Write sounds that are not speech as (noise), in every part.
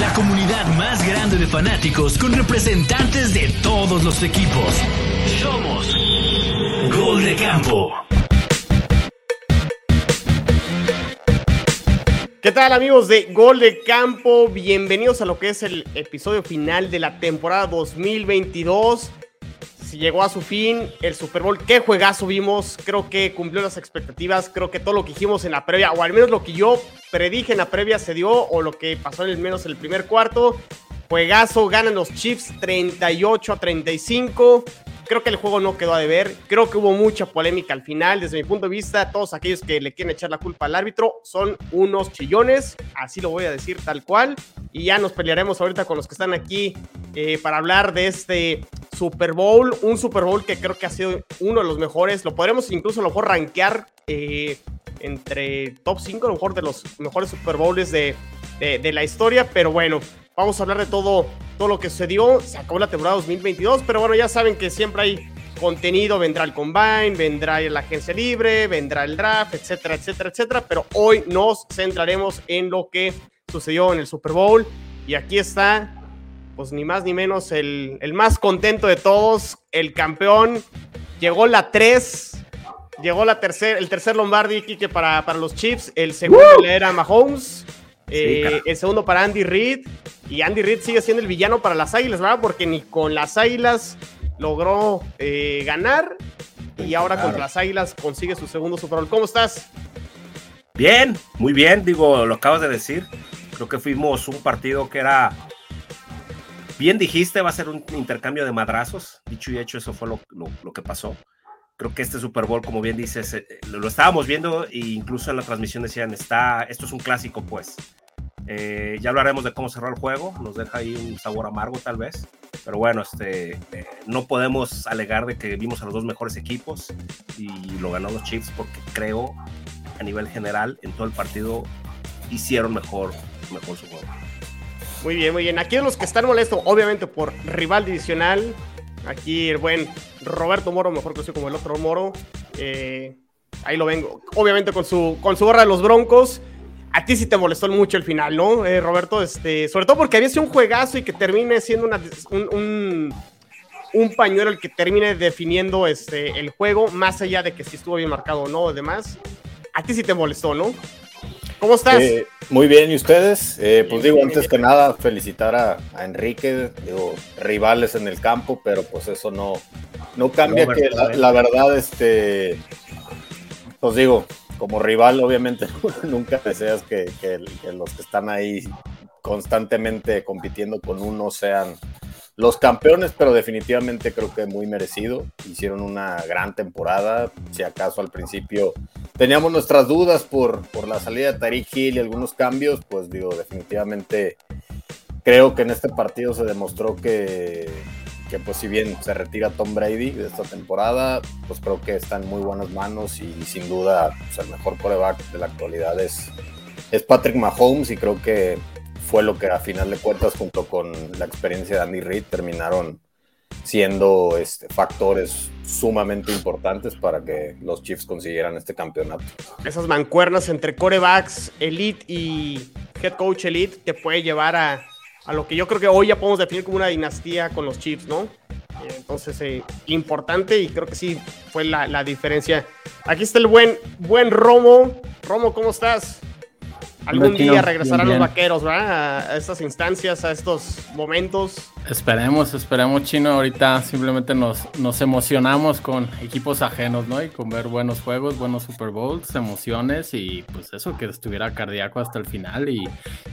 La comunidad más grande de fanáticos con representantes de todos los equipos. Somos Gol de Campo. ¿Qué tal amigos de Gol de Campo? Bienvenidos a lo que es el episodio final de la temporada 2022. Llegó a su fin el Super Bowl, qué juegazo vimos, creo que cumplió las expectativas, creo que todo lo que dijimos en la previa, o al menos lo que yo predije en la previa se dio, o lo que pasó en el menos en el primer cuarto. Juegazo, ganan los Chiefs 38 a 35. Creo que el juego no quedó a deber. Creo que hubo mucha polémica al final. Desde mi punto de vista, todos aquellos que le quieren echar la culpa al árbitro son unos chillones. Así lo voy a decir tal cual. Y ya nos pelearemos ahorita con los que están aquí eh, para hablar de este Super Bowl. Un Super Bowl que creo que ha sido uno de los mejores. Lo podremos incluso a lo mejor rankear eh, entre top 5, a lo mejor de los mejores Super Bowls de, de, la historia. Pero bueno, Vamos a hablar de todo, todo lo que sucedió. Se acabó la temporada 2022, pero bueno, ya saben que siempre hay contenido. Vendrá el combine, vendrá la agencia libre, vendrá el draft, etcétera, etcétera, etcétera. Pero hoy nos centraremos en lo que sucedió en el Super Bowl. Y aquí está, pues ni más ni menos, el, el más contento de todos, el campeón. Llegó la 3. Llegó la tercer, el tercer Lombardi, Kike, para, para los Chiefs. El segundo le era Mahomes. Eh, el segundo para Andy Reid. Y Andy Reid sigue siendo el villano para las Águilas, ¿verdad? Porque ni con las Águilas logró eh, ganar. Y ahora contra las Águilas consigue su segundo Super Bowl. ¿Cómo estás? Bien, muy bien, digo, lo acabas de decir. Creo que fuimos un partido que era. Bien dijiste, va a ser un intercambio de madrazos. Dicho y hecho, eso fue lo, lo, que pasó. Creo que este Super Bowl, como bien dices, eh, lo estábamos viendo e incluso en la transmisión decían, está, esto es un clásico, pues. Eh, ya hablaremos de cómo cerró el juego, nos deja ahí un sabor amargo tal vez, pero bueno, este, eh, no podemos alegar de que vimos a los dos mejores equipos y lo ganó los Chiefs porque creo a nivel general en todo el partido hicieron mejor, mejor su juego. Muy bien, muy bien. Aquí los que están molestos, obviamente por rival divisional, aquí el buen Roberto Moro, mejor conocido como el otro Moro, eh, ahí lo vengo, obviamente con su, con su gorra de los Broncos. A ti sí te molestó mucho el final, ¿no, eh, Roberto? Este, sobre todo porque había sido un juegazo y que termine siendo una, un, un, pañuelo el que termine definiendo este, el juego, más allá de que si estuvo bien marcado o no, además. A ti sí te molestó, ¿no? ¿Cómo estás? Eh, muy bien, ¿y ustedes? Eh, pues digo, antes que nada, felicitar a, a, Enrique, digo, rivales en el campo, pero pues eso no, no cambia no, que la, la, verdad, este, pues digo, como rival, obviamente (laughs) nunca deseas que, que, que, los que están ahí constantemente compitiendo con uno sean los campeones, pero definitivamente creo que muy merecido. Hicieron una gran temporada. Si acaso al principio teníamos nuestras dudas por, por la salida de Tariq Hill y algunos cambios, pues digo, definitivamente creo que en este partido se demostró que, que pues si bien se retira Tom Brady de esta temporada, pues creo que está en muy buenas manos y, sin duda pues el mejor coreback de la actualidad es, es Patrick Mahomes y creo que fue lo que a final de cuentas junto con la experiencia de Andy Reid terminaron siendo este, factores sumamente importantes para que los Chiefs consiguieran este campeonato. Esas mancuernas entre corebacks elite y head coach elite te puede llevar a, a lo que yo creo que hoy ya podemos definir como una dinastía con los Chiefs, ¿no? Entonces, eh, importante y creo que sí fue la, la, diferencia. Aquí está el buen, buen Romo. Romo, ¿cómo estás? Algún día regresarán los vaqueros, ¿verdad? A estas instancias, a estos momentos. Esperemos, esperemos, Chino. Ahorita simplemente nos, nos emocionamos con equipos ajenos, ¿no? Y con ver buenos juegos, buenos Super Bowls, emociones y pues eso, que estuviera cardíaco hasta el final. Y,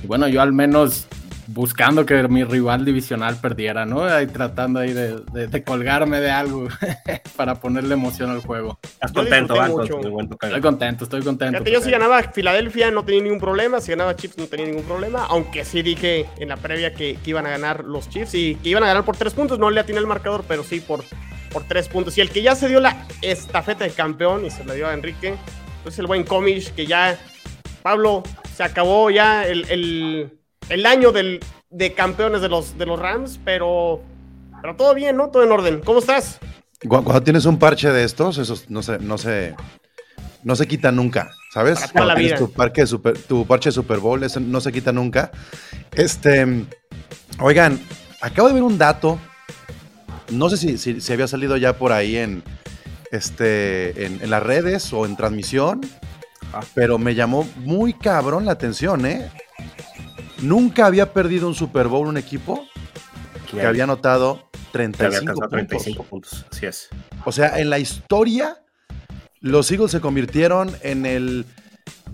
y bueno, yo al menos buscando que mi rival divisional perdiera, ¿no? Ahí tratando ahí de, de, de colgarme de algo (laughs) para ponerle emoción al juego. ¿Estás contento, Banco? Estoy contento, estoy contento. Fíjate, yo si ganaba Filadelfia no tenía ningún problema, si ganaba Chiefs no tenía ningún problema, aunque sí dije en la previa que, que iban a ganar los Chiefs y que iban a ganar por tres puntos, no le atiné el marcador, pero sí por, por tres puntos. Y el que ya se dio la estafeta de campeón y se la dio a Enrique, pues el buen Comish, que ya, Pablo, se acabó ya el, el el año del, de campeones de los, de los Rams, pero, pero todo bien, ¿no? Todo en orden. ¿Cómo estás? Cuando tienes un parche de estos, esos no se, no se, no se quita nunca. ¿Sabes? Tu, parque super, tu parche de Super Bowl, eso no se quita nunca. Este, oigan, acabo de ver un dato. No sé si, si, había salido ya por ahí en, este, en, las redes o en transmisión, pero me llamó muy cabrón la atención, ¿eh? Nunca había perdido un Super Bowl un equipo que había anotado 35, puntos. 35 puntos. Así es. O sea, en la historia, los Eagles se convirtieron en el,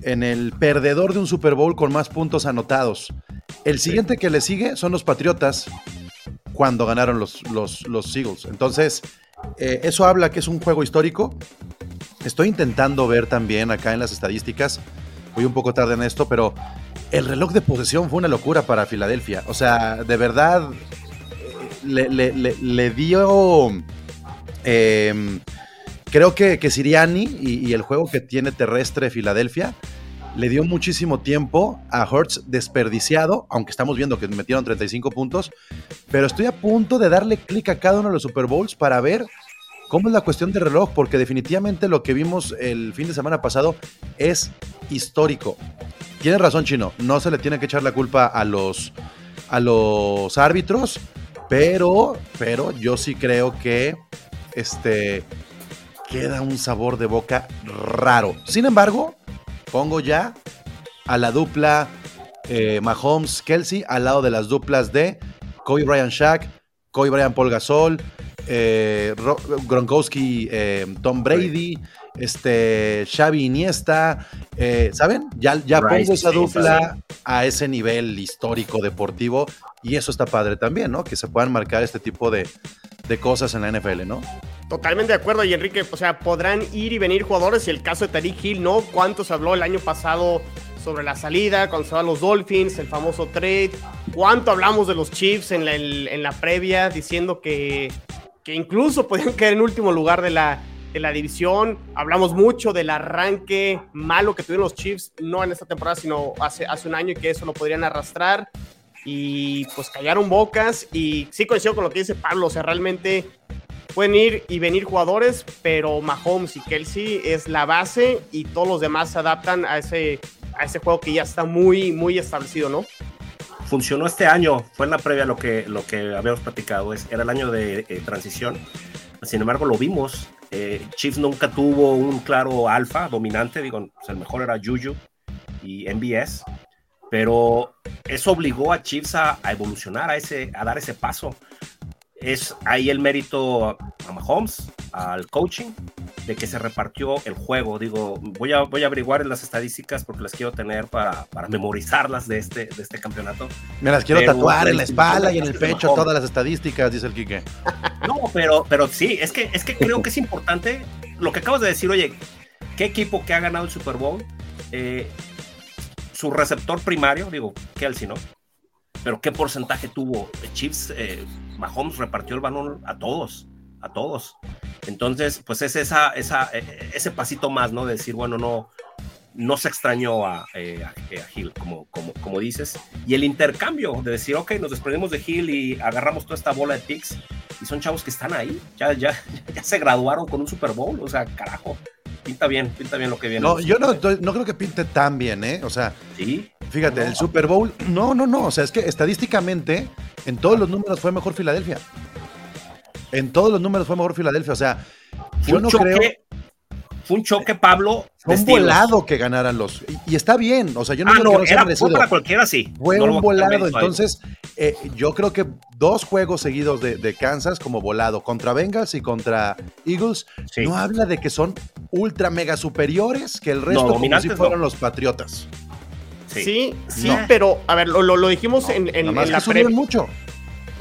en el perdedor de un Super Bowl con más puntos anotados. El siguiente que le sigue son los Patriotas cuando ganaron los, los, los Eagles. Entonces, eh, eso habla que es un juego histórico. Estoy intentando ver también acá en las estadísticas. Voy un poco tarde en esto, pero el reloj de posesión fue una locura para Filadelfia. O sea, de verdad, le, dio. Em, creo que, que Siriani y, el juego que tiene terrestre Filadelfia le dio muchísimo tiempo a Hertz desperdiciado, aunque estamos viendo que metieron 35 puntos. Pero estoy a punto de darle clic a cada uno de los Super Bowls para ver cómo es la cuestión de reloj, porque definitivamente lo que vimos el fin de semana pasado es histórico. Tienes razón, Chino, no se le tiene que echar la culpa a los, a los árbitros, pero, pero yo sí creo que este, queda un sabor de boca raro. Sin embargo, pongo ya a la dupla eh, Mahomes-Kelsey al lado de las duplas de Kobe Bryant Shaq, Kobe Bryant Paul Gasol, eh, Gronkowski eh, Tom Brady, este Xavi Iniesta, eh, ¿saben? Ya, ya pongo esa dupla a ese nivel histórico deportivo y eso está padre también, ¿no? Que se puedan marcar este tipo de, cosas en la NFL, ¿no? Totalmente de acuerdo, y Enrique, o sea, podrán ir y venir jugadores y el caso de Tariq Hill, ¿no? ¿Cuántos habló el año pasado sobre la salida, cuando se van los Dolphins, el famoso trade? ¿Cuánto hablamos de los Chiefs en la, en la previa diciendo que, que incluso podían caer en último lugar de la, de la división. Hablamos mucho del arranque malo que tuvieron los Chiefs, no en esta temporada, sino hace, hace un año y que eso lo podrían arrastrar. Y pues callaron bocas. Y sí coincido con lo que dice Pablo, o sea, realmente pueden ir y venir jugadores, pero Mahomes y Kelsey es la base y todos los demás se adaptan a ese, a ese juego que ya está muy, muy establecido, ¿no? Funcionó este año, fue en la previa lo que, lo que habíamos platicado, es, era el año de eh, transición. Sin embargo, lo vimos eh, Chiefs nunca tuvo un claro alfa dominante, digo, pues, el mejor era Juju y MBS, pero eso obligó a Chiefs a, evolucionar, a, ese, a dar ese paso. Es ahí el mérito a Mahomes, al coaching, de que se repartió el juego. Digo, voy a, voy a averiguar en las estadísticas porque las quiero tener para, para memorizarlas de este, de este campeonato. Me las quiero tatuar en la espalda y en el pecho todas las estadísticas, dice el Quique. No, pero, pero sí, es que, es que creo que es importante lo que acabas de decir, oye, ¿qué equipo que ha ganado el Super Bowl? Eh, su receptor primario, digo, Kelsey, ¿no? Pero ¿qué porcentaje tuvo? Chiefs, eh, Mahomes repartió el balón a todos a todos. Entonces, pues es esa, esa, e, e, ese pasito más, ¿no? De decir, bueno, no, no se extrañó a, eh, a, Hill, como, como, como dices. Y el intercambio de decir, ok, nos desprendemos de Hill y agarramos toda esta bola de picks. Y son chavos que están ahí, ya, ya, (laughs) ya se graduaron con un Super Bowl, o sea, carajo. Pinta bien, pinta bien lo que viene. No, yo no, no creo que pinte tan bien, ¿eh? O sea, ¿Sí? fíjate, el Super Bowl, no, no, no, o sea, es que estadísticamente en todos los números fue mejor Filadelfia. En todos los números fue mejor Filadelfia. O sea, yo no creo. Fue un choque, Pablo. Fue un volado que ganaran los. Y, está bien. O sea, yo no, ah, no, era, fue para cualquiera, sí. Fue un volado. Entonces, eh, yo creo que dos juegos seguidos de, Kansas como volado contra Bengals y contra Eagles no habla de que son ultra mega superiores que el resto como si fueron los Patriotas. Sí, sí, pero a ver, lo, dijimos en, en, en la que mucho.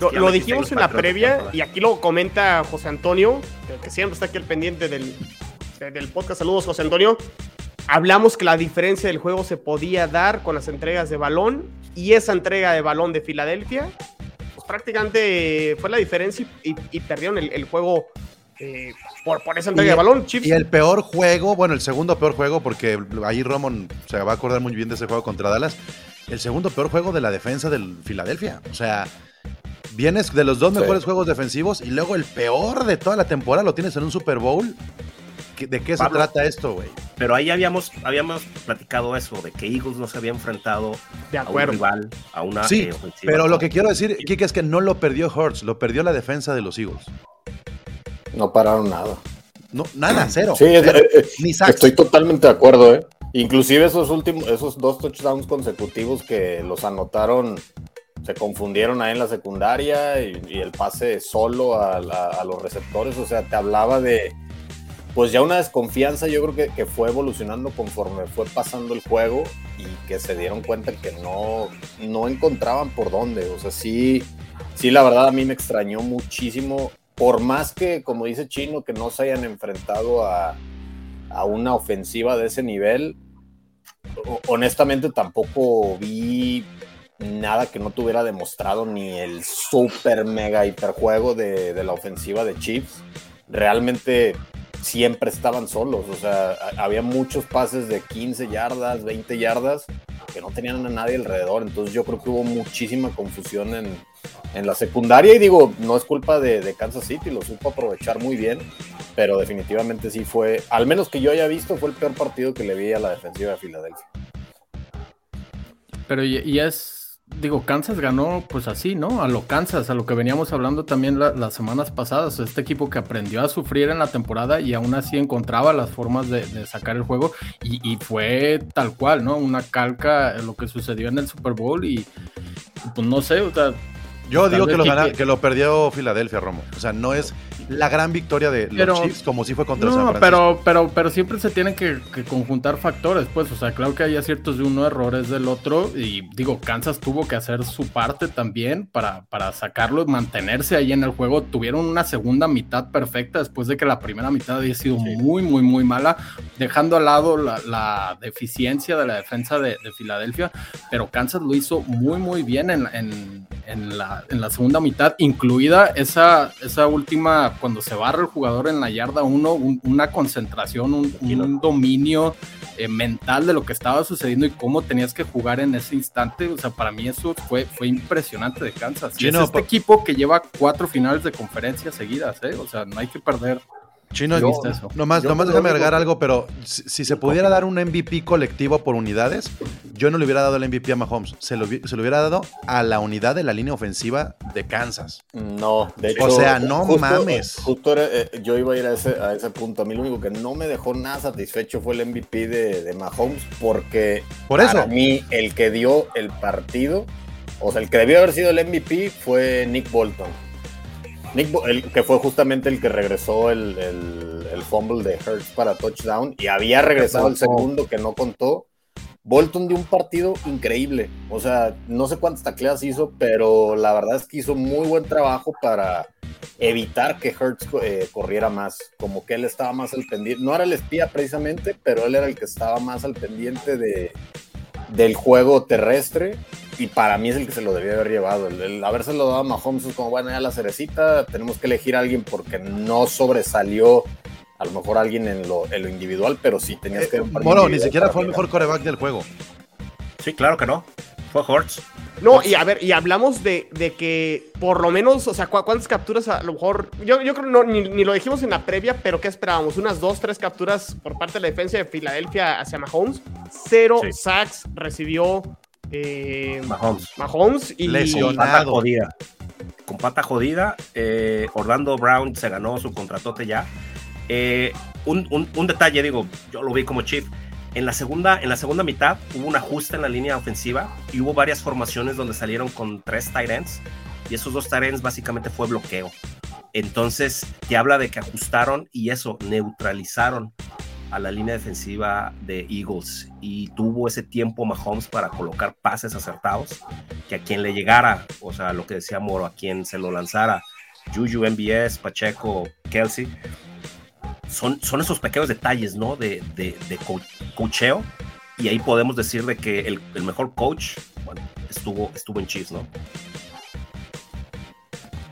Lo, dijimos en la previa y aquí lo comenta José Antonio, que siempre está aquí al pendiente del, del podcast. Saludos, José Antonio. Hablamos que la diferencia del juego se podía dar con las entregas de balón y esa entrega de balón de Filadelfia, pues prácticamente fue la diferencia y, perdieron el, juego eh, por, por, esa entrega de balón. Y el peor juego, bueno, el segundo peor juego, porque ahí Roman se va a acordar muy bien de ese juego contra Dallas. El segundo peor juego de la defensa del Filadelfia. O sea, Vienes de los dos mejores juegos defensivos y luego el peor de toda la temporada lo tienes en un Super Bowl. ¿De qué se trata esto, güey? Pero ahí habíamos, habíamos platicado eso, de que Eagles no se había enfrentado de a un rival, a una Sí, eh, pero lo que quiero decir, Kike, es que no lo perdió Hurts, lo perdió la defensa de los Eagles. No pararon nada. No, nada, cero. Sí, estoy totalmente de acuerdo, ¿eh? Inclusive esos últimos, esos dos touchdowns consecutivos que los anotaron, se confundieron ahí en la secundaria y, el pase solo a, los receptores, o sea, te hablaba de, pues ya una desconfianza, yo creo que, que, fue evolucionando conforme fue pasando el juego y que se dieron cuenta que no, no encontraban por dónde, o sea, sí, sí, la verdad a mí me extrañó muchísimo, por más que, como dice Chino, que no se hayan enfrentado a, a una ofensiva de ese nivel, honestamente tampoco vi nada que no tuviera demostrado ni el super mega hiper juego de, de la ofensiva de Chiefs. Realmente siempre estaban solos, o sea, había muchos pases de 15 yardas, 20 yardas que no tenían a nadie alrededor, entonces yo creo que hubo muchísima confusión en, en la secundaria y digo, no es culpa de, de, Kansas City, lo supo aprovechar muy bien, pero definitivamente sí fue, al menos que yo haya visto, fue el peor partido que le vi a la defensiva de Filadelfia. Pero y, es, digo, Kansas ganó pues así, ¿no? A lo Kansas, a lo que veníamos hablando también las semanas pasadas, este equipo que aprendió a sufrir en la temporada y aún así encontraba las formas de, sacar el juego y, fue tal cual, ¿no? Una calca lo que sucedió en el Super Bowl y pues no sé, o sea... Yo digo que lo, que lo perdió Filadelfia, Romo. O sea, no es la gran victoria de los Chiefs como si fue contra no, San Francisco. Pero, pero, pero siempre se tienen que, conjuntar factores, pues. O sea, claro que hay aciertos de uno, errores del otro. Y digo, Kansas tuvo que hacer su parte también para, para sacarlo y mantenerse ahí en el juego. Tuvieron una segunda mitad perfecta después de que la primera mitad había sido muy, muy, muy mala, dejando al lado la, deficiencia de la defensa de, Filadelfia. Pero Kansas lo hizo muy, muy bien en, en, la, en la segunda mitad, incluida esa, esa última cuando se barra el jugador en la yarda uno, una concentración, un, dominio eh, mental de lo que estaba sucediendo y cómo tenías que jugar en ese instante. O sea, para mí eso fue, fue impresionante de Kansas. Y es este equipo que lleva cuatro finales de conferencia seguidas, ¿eh? O sea, no hay que perder Chino, yo. Nomás, nomás déjame agregar algo, pero si, se pudiera dar un MVP colectivo por unidades, yo no le hubiera dado el MVP a Mahomes. Se lo, se lo hubiera dado a la unidad de la línea ofensiva de Kansas. No, de hecho. O sea, no mames. Justo eh, yo iba a ir a ese, a ese punto. A mí lo único que no me dejó nada satisfecho fue el MVP de, de Mahomes, porque por eso. para mí el que dio el partido, o sea, el que debió haber sido el MVP fue Nick Bolton Nick, el, que fue justamente el que regresó el, el, fumble de Hurts para touchdown y había regresado el segundo que no contó. Bolton dio un partido increíble. O sea, no sé cuántas tacleas hizo, pero la verdad es que hizo muy buen trabajo para evitar que Hurts eh, corriera más. Como que él estaba más al pendiente. No era el espía precisamente, pero él era el que estaba más al pendiente de, del juego terrestre y para mí es el que se lo debía haber llevado. El, el habérselo dado a Mahomes es como, bueno, ya la cerecita, tenemos que elegir a alguien porque no sobresalió a lo mejor alguien en lo, en lo individual, pero sí tenías que... bueno, ni siquiera fue el mejor coreback del juego. Sí, claro que no. Fue Hortz. No, y a ver, y hablamos de, de, que por lo menos, o sea, ¿cuántas capturas a lo mejor? Yo, yo creo que no, ni, ni, lo dijimos en la previa, pero ¿qué esperábamos? Unas dos, tres capturas por parte de la defensa de Filadelfia hacia Mahomes. Cero sacks recibió eh, Mahomes. Mahomes y lesionado. Con pata jodida. Con pata jodida. Eh, Orlando Brown se ganó su contratote ya. Eh, un, un, un, detalle, digo, yo lo vi como chief. En la, segunda, en la segunda mitad hubo un ajuste en la línea ofensiva y hubo varias formaciones donde salieron con tres tight ends y esos dos tight ends básicamente fue bloqueo. Entonces te habla de que ajustaron y eso, neutralizaron a la línea defensiva de Eagles y tuvo ese tiempo Mahomes para colocar pases acertados que a quien le llegara, o sea, lo que decía Moro, a quien se lo lanzara, Juju, MBS, Pacheco, Kelsey, son, son esos pequeños detalles, ¿no? De, de, de cocheo y ahí podemos decir de que el, el mejor coach, estuvo, estuvo en Chiefs, ¿no?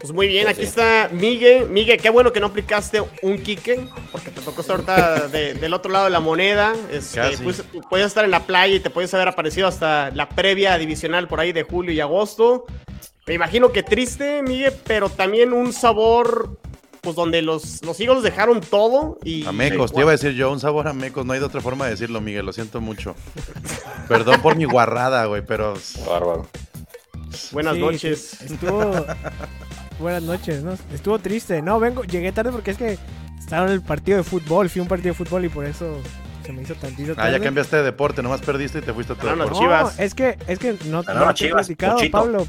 Pues muy bien, pues aquí está Miguel. Miguel, qué bueno que no aplicaste un kick, porque te tocó estar ahorita del otro lado de la moneda. Este, pues, puedes estar en la playa y te puedes haber aparecido hasta la previa divisional por ahí de julio y agosto. Me imagino que triste, Miguel, pero también un sabor pues donde los, los Eagles dejaron todo y... A Mecos, te iba a decir yo, un sabor a Mecos, no hay de otra forma de decirlo, Miguel, lo siento mucho. Perdón por mi guarrada, güey, pero... Bárbaro. Buenas Sí, noches. Estuvo. Buenas noches, ¿no? Estuvo triste. No, vengo, llegué tarde porque es que estaba en el partido de fútbol. Fui a un partido de fútbol y por eso se me hizo tantito Ah, tarde. ya cambiaste de deporte, nomás perdiste y te fuiste a tu deporte. Chivas. No, es que, es que no, no las te he Chivas, platicado. Pablo.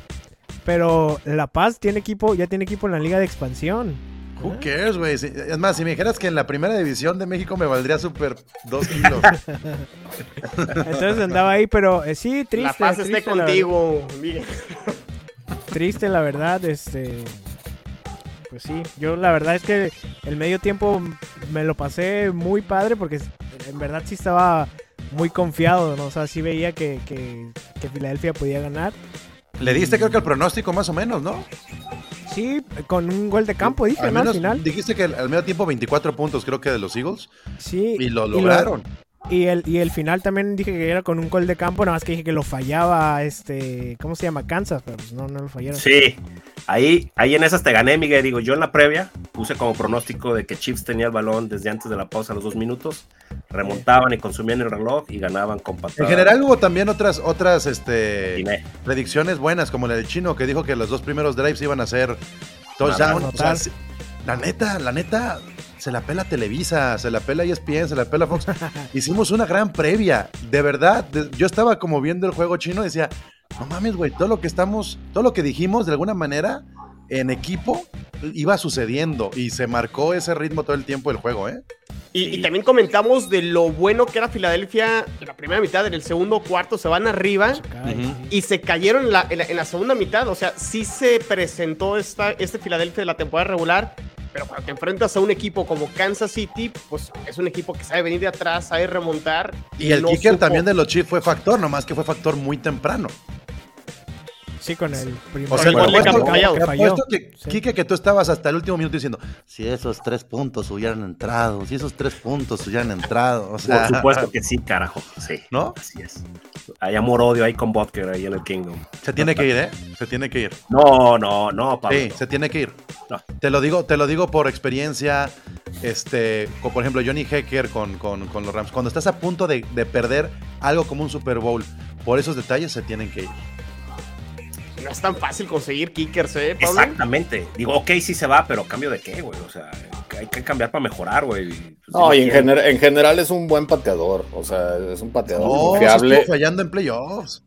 Pero La Paz tiene equipo, ya tiene equipo en la Liga de Expansión. Who cares, güey? Si- Es más, si me dijeras que en la primera división de México me valdría súper dos kilos. (laughs) Entonces andaba ahí, pero eh, sí, triste. la paz esté la contigo. Triste, la verdad, este. Pues sí, yo la verdad es que el medio tiempo me lo pasé muy padre porque en verdad sí estaba muy confiado, ¿no? O sea, sí veía que, que, que Filadelfia podía ganar. Le diste creo que el pronóstico más o menos, ¿no? Sí, con un gol de campo, dije, Al ¿no? Al final. dijiste que al medio tiempo 24 puntos creo que de los Eagles Sí. y lo lograron. Y el, y el final también dije que era con un gol de campo, nada más que dije que lo fallaba, este, ¿cómo se llama? Kansas, pero pues no, no lo fallaron. Sí, ahí, ahí en esas te gané, Miguel. Digo, yo en la previa puse como pronóstico de que Chiefs tenía el balón desde antes de la pausa a los dos minutos, remontaban y consumían el reloj y ganaban con patadas. En general hubo también otras otras este predicciones buenas como la del chino que dijo que los dos primeros drives iban a ser touchdown. O sea, la neta, la neta se la pela Televisa, se la pela ESPN, se la pela Fox. (laughs) Hicimos una gran previa, de verdad. de- yo estaba como viendo el juego chino y decía, no mames, güey, todo lo que estamos, todo lo que dijimos de alguna manera en equipo iba sucediendo y se marcó ese ritmo todo el tiempo del juego, ¿eh? Y, y también comentamos de lo bueno que era Filadelfia en la primera mitad, en el segundo cuarto se van arriba y se cayeron en la, en la- en la segunda mitad. O sea, sí se presentó esta, este Filadelfia de la temporada regular, pero cuando te enfrentas a un equipo como Kansas City, pues es un equipo que sabe venir de atrás, sabe remontar. Y el no kicker supo- también de los Chiefs fue factor, nomás que fue factor muy temprano. Sí, con el primer O sea, el campo apuesto- fallado. falló. que, Sí. Quique, que tú estabas hasta el último minuto diciendo, si esos tres puntos hubieran entrado, si esos tres puntos hubieran entrado, o sea, Por supuesto que sí, carajo. Sí. ¿No? Así es. Hay amor-odio ahí con Butker ahí en el Kingdom. se tiene que ir, ¿eh? Se tiene que ir. No, no, no, Pablo. Sí, se tiene que ir. No. Te lo digo, te lo digo por experiencia, este, como por ejemplo Johnny Hecker con, con- con los Rams. Cuando estás a punto de, de perder algo como un Super Bowl, por esos detalles se tienen que ir. No es tan fácil conseguir kickers, ¿eh, Pablo? Exactamente. Digo, ok, sí se va, pero cambio de qué, güey. O sea, hay que cambiar para mejorar, güey. Pues, No, y en, gener- en general es un buen pateador. O sea, es un pateador No, confiable. estuvo fallando en playoffs.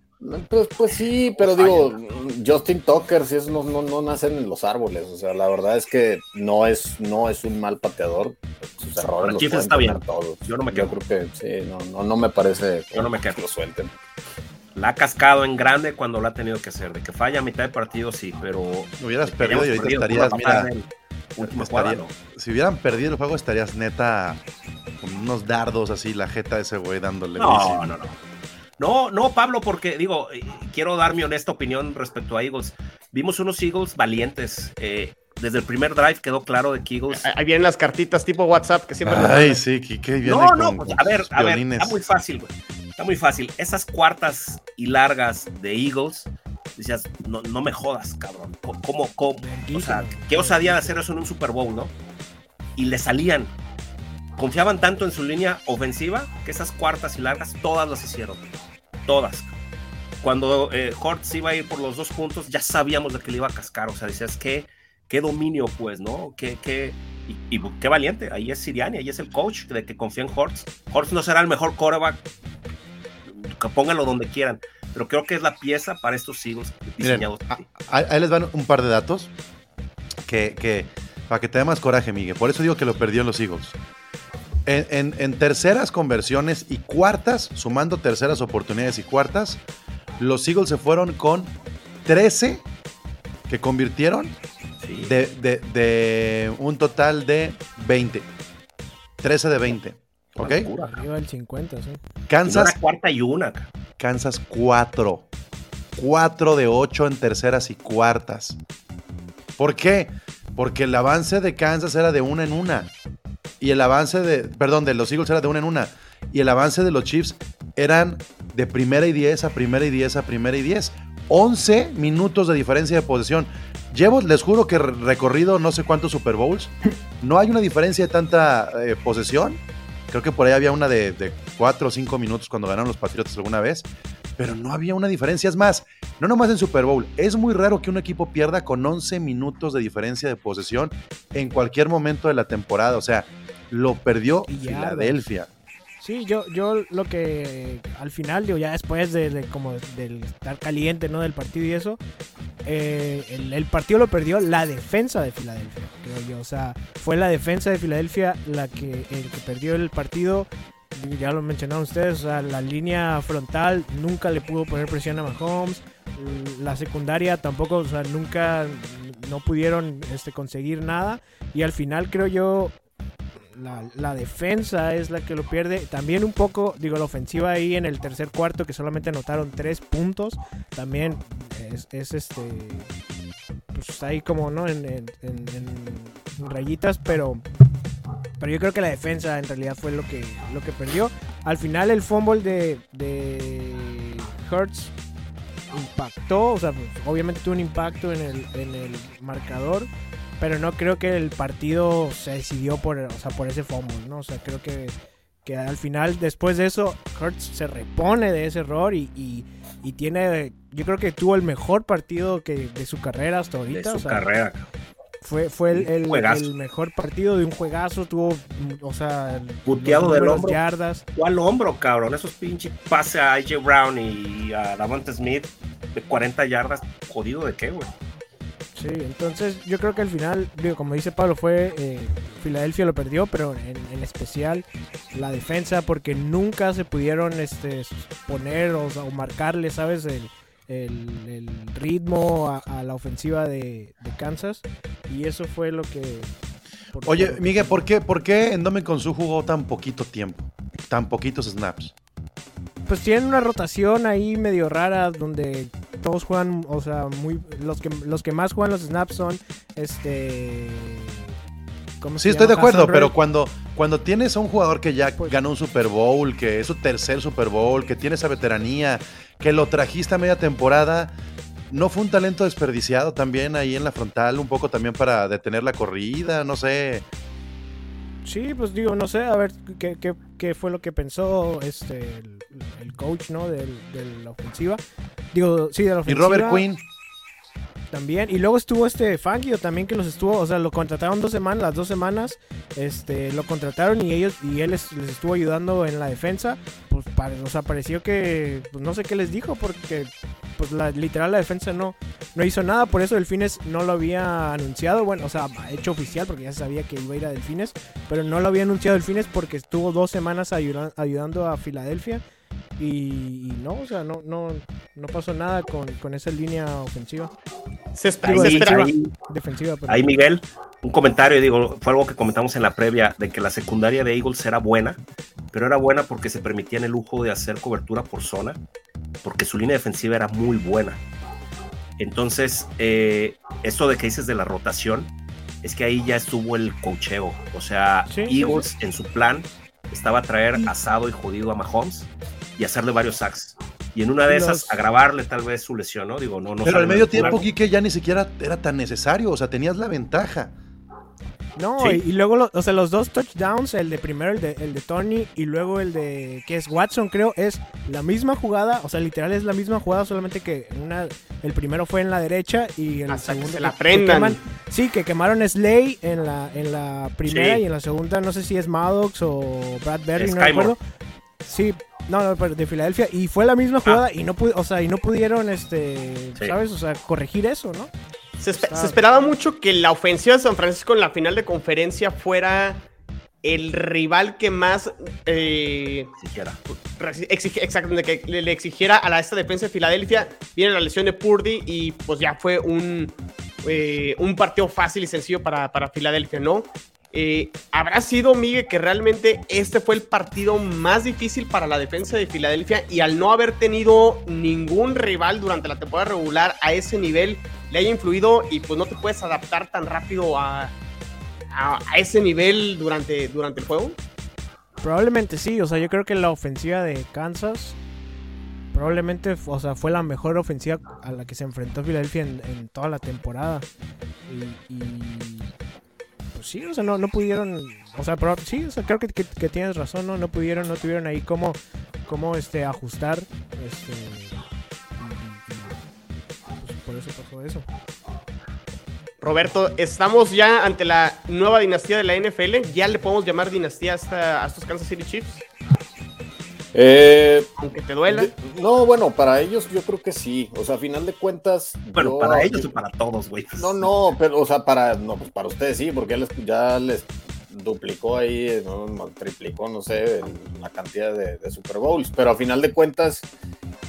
Pues, pues sí, pero digo, Justin Tucker, si esos no, no, no nacen en los árboles. O sea, la verdad es que no es, no es un mal pateador. Sus errores los está bien. todos. Yo no me quedo. creo que sí, no, no, no me parece Yo no me quedo. que lo suelten. La ha cascado en grande cuando lo ha tenido que hacer. De que falla a mitad de partido, sí, pero. Hubieras que perdido y ahorita estarías, mira, estaría- jugada, no. si hubieran perdido el juego estarías neta con unos dardos así, la jeta de ese güey dándole. No, no, no. No, no, Pablo, porque digo, eh, quiero dar mi honesta opinión respecto a Eagles. Vimos unos Eagles valientes. eh, desde el primer drive quedó claro de que Eagles. Ahí vienen las cartitas tipo WhatsApp que siempre... Ay, sí, Quique viene No, no, con- pues, con a ver, a ver, está muy fácil, güey. Está muy fácil. Esas cuartas y largas de Eagles, decías, no, no me jodas, cabrón. ¿Cómo, cómo? O sea, qué osadía de hacer eso en un Super Bowl, ¿no? Y le salían. Confiaban tanto en su línea ofensiva que esas cuartas y largas todas las hicieron. Todas. Cuando eh, Hortz iba a ir por los dos puntos, ya sabíamos de que le iba a cascar. O sea, decías, qué, qué dominio, pues, ¿no? Qué, qué, y, y qué valiente. Ahí es Siriani, ahí es el coach de que confía en Hortz. Hortz no será el mejor quarterback. Que pónganlo donde quieran. Pero creo que es la pieza para estos Eagles diseñados. a- Ahí, ahí les van un par de datos que, que- para que te dé más coraje, Miguel. Por eso digo que lo perdió en los Eagles. En, en- en terceras conversiones y cuartas, sumando terceras oportunidades y cuartas, los Eagles se fueron con 13 que convirtieron Sí. de, de- de un total de 20. 13 de 20. ¿Ok? Una. Arriba del 50, sí. Kansas, era cuarta y una. Kansas 4. 4 de 8 en terceras y cuartas. ¿Por qué? Porque el avance de Kansas era de una en una. Y el avance de, perdón, de los Eagles era de una en una. Y el avance de los Chiefs eran de primera y 10 a primera y 10 a primera y 10. 11 minutos de diferencia de posesión. Llevo, les juro que recorrido no sé cuántos Super Bowls. No hay una diferencia de tanta eh, posesión. Creo que por ahí había una de, de 4 o 5 minutos cuando ganaron los Patriotas alguna vez. Pero no había una diferencia. Es más, no nomás en Super Bowl. Es muy raro que un equipo pierda con 11 minutos de diferencia de posesión en cualquier momento de la temporada. O sea, lo perdió Filadelfia. Sí, yo, yo lo que al final, digo, ya después de, como del estar caliente, ¿no? Del partido y eso, eh, el, partido lo perdió la defensa de Filadelfia, creo yo. O sea, fue la defensa de Filadelfia la que, que perdió el partido. Ya lo mencionaron ustedes, o sea, la línea frontal nunca le pudo poner presión a Mahomes. La secundaria tampoco, o sea, nunca no pudieron este, conseguir nada. Y al final creo yo la, defensa es la que lo pierde. También un poco, digo, la ofensiva ahí en el tercer cuarto que solamente anotaron tres puntos. También es, este. Pues ahí como, ¿no? En, rayitas, pero. Pero yo creo que la defensa en realidad fue lo que, lo que perdió. Al final el fumble de, de Hertz impactó. O sea, obviamente tuvo un impacto en el, en el marcador pero no creo que el partido se decidió por, o sea, por ese fumble, ¿no? O sea, creo que, que al final, después de eso, Hurts se repone de ese error y, y, tiene, yo creo que tuvo el mejor partido que de su carrera hasta ahorita. De su carrera. Fue, fue el, el, mejor partido de un juegazo, tuvo, o sea, puteado del hombro. Yardas. al hombro, cabrón? Esos pinches pases a AJ Brown y a Davante Smith de 40 yardas, jodido de qué, güey. Sí, entonces yo creo que al final, digo, como dice Pablo, fue eh, Filadelfia lo perdió, pero en, especial la defensa, porque nunca se pudieron este, poner o, marcarle, ¿sabes? El, ritmo a, la ofensiva de, Kansas. Y eso fue lo que. Oye, Miguel, ¿por qué, ¿por qué con su jugó tan poquito tiempo? Tan poquitos snaps. Pues tienen una rotación ahí medio rara donde todos juegan, o sea, muy los que los que más juegan los snaps son este Sí, estoy de acuerdo, pero cuando, cuando tienes a un jugador que ya pues ganó un Super Bowl, que es su tercer Super Bowl, que tiene esa veteranía, que lo trajiste a media temporada, ¿no fue un talento desperdiciado también ahí en la frontal, un poco también para detener la corrida? No sé. Sí, pues digo, no sé, a ver qué, qué, qué fue lo que pensó este el, coach, ¿no? De, la ofensiva. Digo, sí, de la ofensiva. Y Robert Quinn. También. Y luego estuvo este Fangio también que los estuvo, o sea, lo contrataron dos semanas, las dos semanas, este, lo contrataron y ellos, y él les, estuvo ayudando en la defensa. Pues, o sea, pareció que, pues no sé qué les dijo, porque pues la, literal la defensa no, no hizo nada, por eso Delfines no lo había anunciado, bueno, o sea, hecho oficial porque ya sabía que iba a ir a Delfines, pero no lo había anunciado Delfines porque estuvo dos semanas ayudando a Filadelfia y, no, o sea, no, no, no pasó nada con, esa línea ofensiva. Se, defensiva. Ahí Miguel, un comentario, digo, fue algo que comentamos en la previa, de que la secundaria de Eagles era buena, pero era buena porque se permitían el lujo de hacer cobertura por zona porque su línea defensiva era muy buena. Entonces, eh, esto de que dices de la rotación, es que ahí ya estuvo el cocheo. O sea, Eagles en su plan estaba a traer asado y jodido a Mahomes y hacerle varios sacks. Y en una de esas, agravarle tal vez su lesión, ¿no? Digo, no, no Pero al medio tiempo, Quique, ya ni siquiera era tan necesario. O sea, tenías la ventaja. No, y, luego, o sea, los dos touchdowns, el de primero, el de, el de Tony, y luego el de, que es Watson, creo, es la misma jugada, o sea, literal es la misma jugada, solamente que una, el primero fue en la derecha y el segundo... se la prendan. sí, que quemaron Slay en la, en la primera y en la segunda, no sé si es Maddox o Bradbury, no recuerdo. Sí, no, no, de Filadelfia. Y fue la misma jugada ah. y no o sea, y no pudieron, este, ¿sabes? O sea, corregir eso, ¿no? Se, esperaba mucho que la ofensiva de San Francisco en la final de conferencia fuera el rival que más eh, exigiera. exactamente, que le, exigiera a la esta defensa de Filadelfia. Viene la lesión de Purdy y pues ya fue un, eh, un partido fácil y sencillo para, para Filadelfia, ¿no? Eh, ¿Habrá sido, Miguel, que realmente este fue el partido más difícil para la defensa de Filadelfia y al no haber tenido ningún rival durante la temporada regular a ese nivel le haya influido y pues no te puedes adaptar tan rápido a, a, ese nivel durante, durante el juego? Probablemente sí, o sea, yo creo que la ofensiva de Kansas probablemente, o sea, fue la mejor ofensiva a la que se enfrentó Filadelfia en, toda la temporada. Y, pues sí, o sea, no, no pudieron, o sea, pero sí, o sea, creo que, tienes razón, ¿no? No pudieron, no tuvieron ahí cómo, cómo este, ajustar, este, pasó eso. Roberto, estamos ya ante la nueva dinastía de la NFL. ¿Ya le podemos llamar dinastía a, a estos Kansas City Chiefs? Eh, Aunque te duela. no, bueno, para ellos yo creo que sí. O sea, a final de cuentas. Bueno, para ellos y para todos, güey. No, no, pero, o sea, para, no, pues para ustedes sí, porque ya les, ya les duplicó ahí, no, triplicó, no sé, la cantidad de, Super Bowls. Pero a final de cuentas,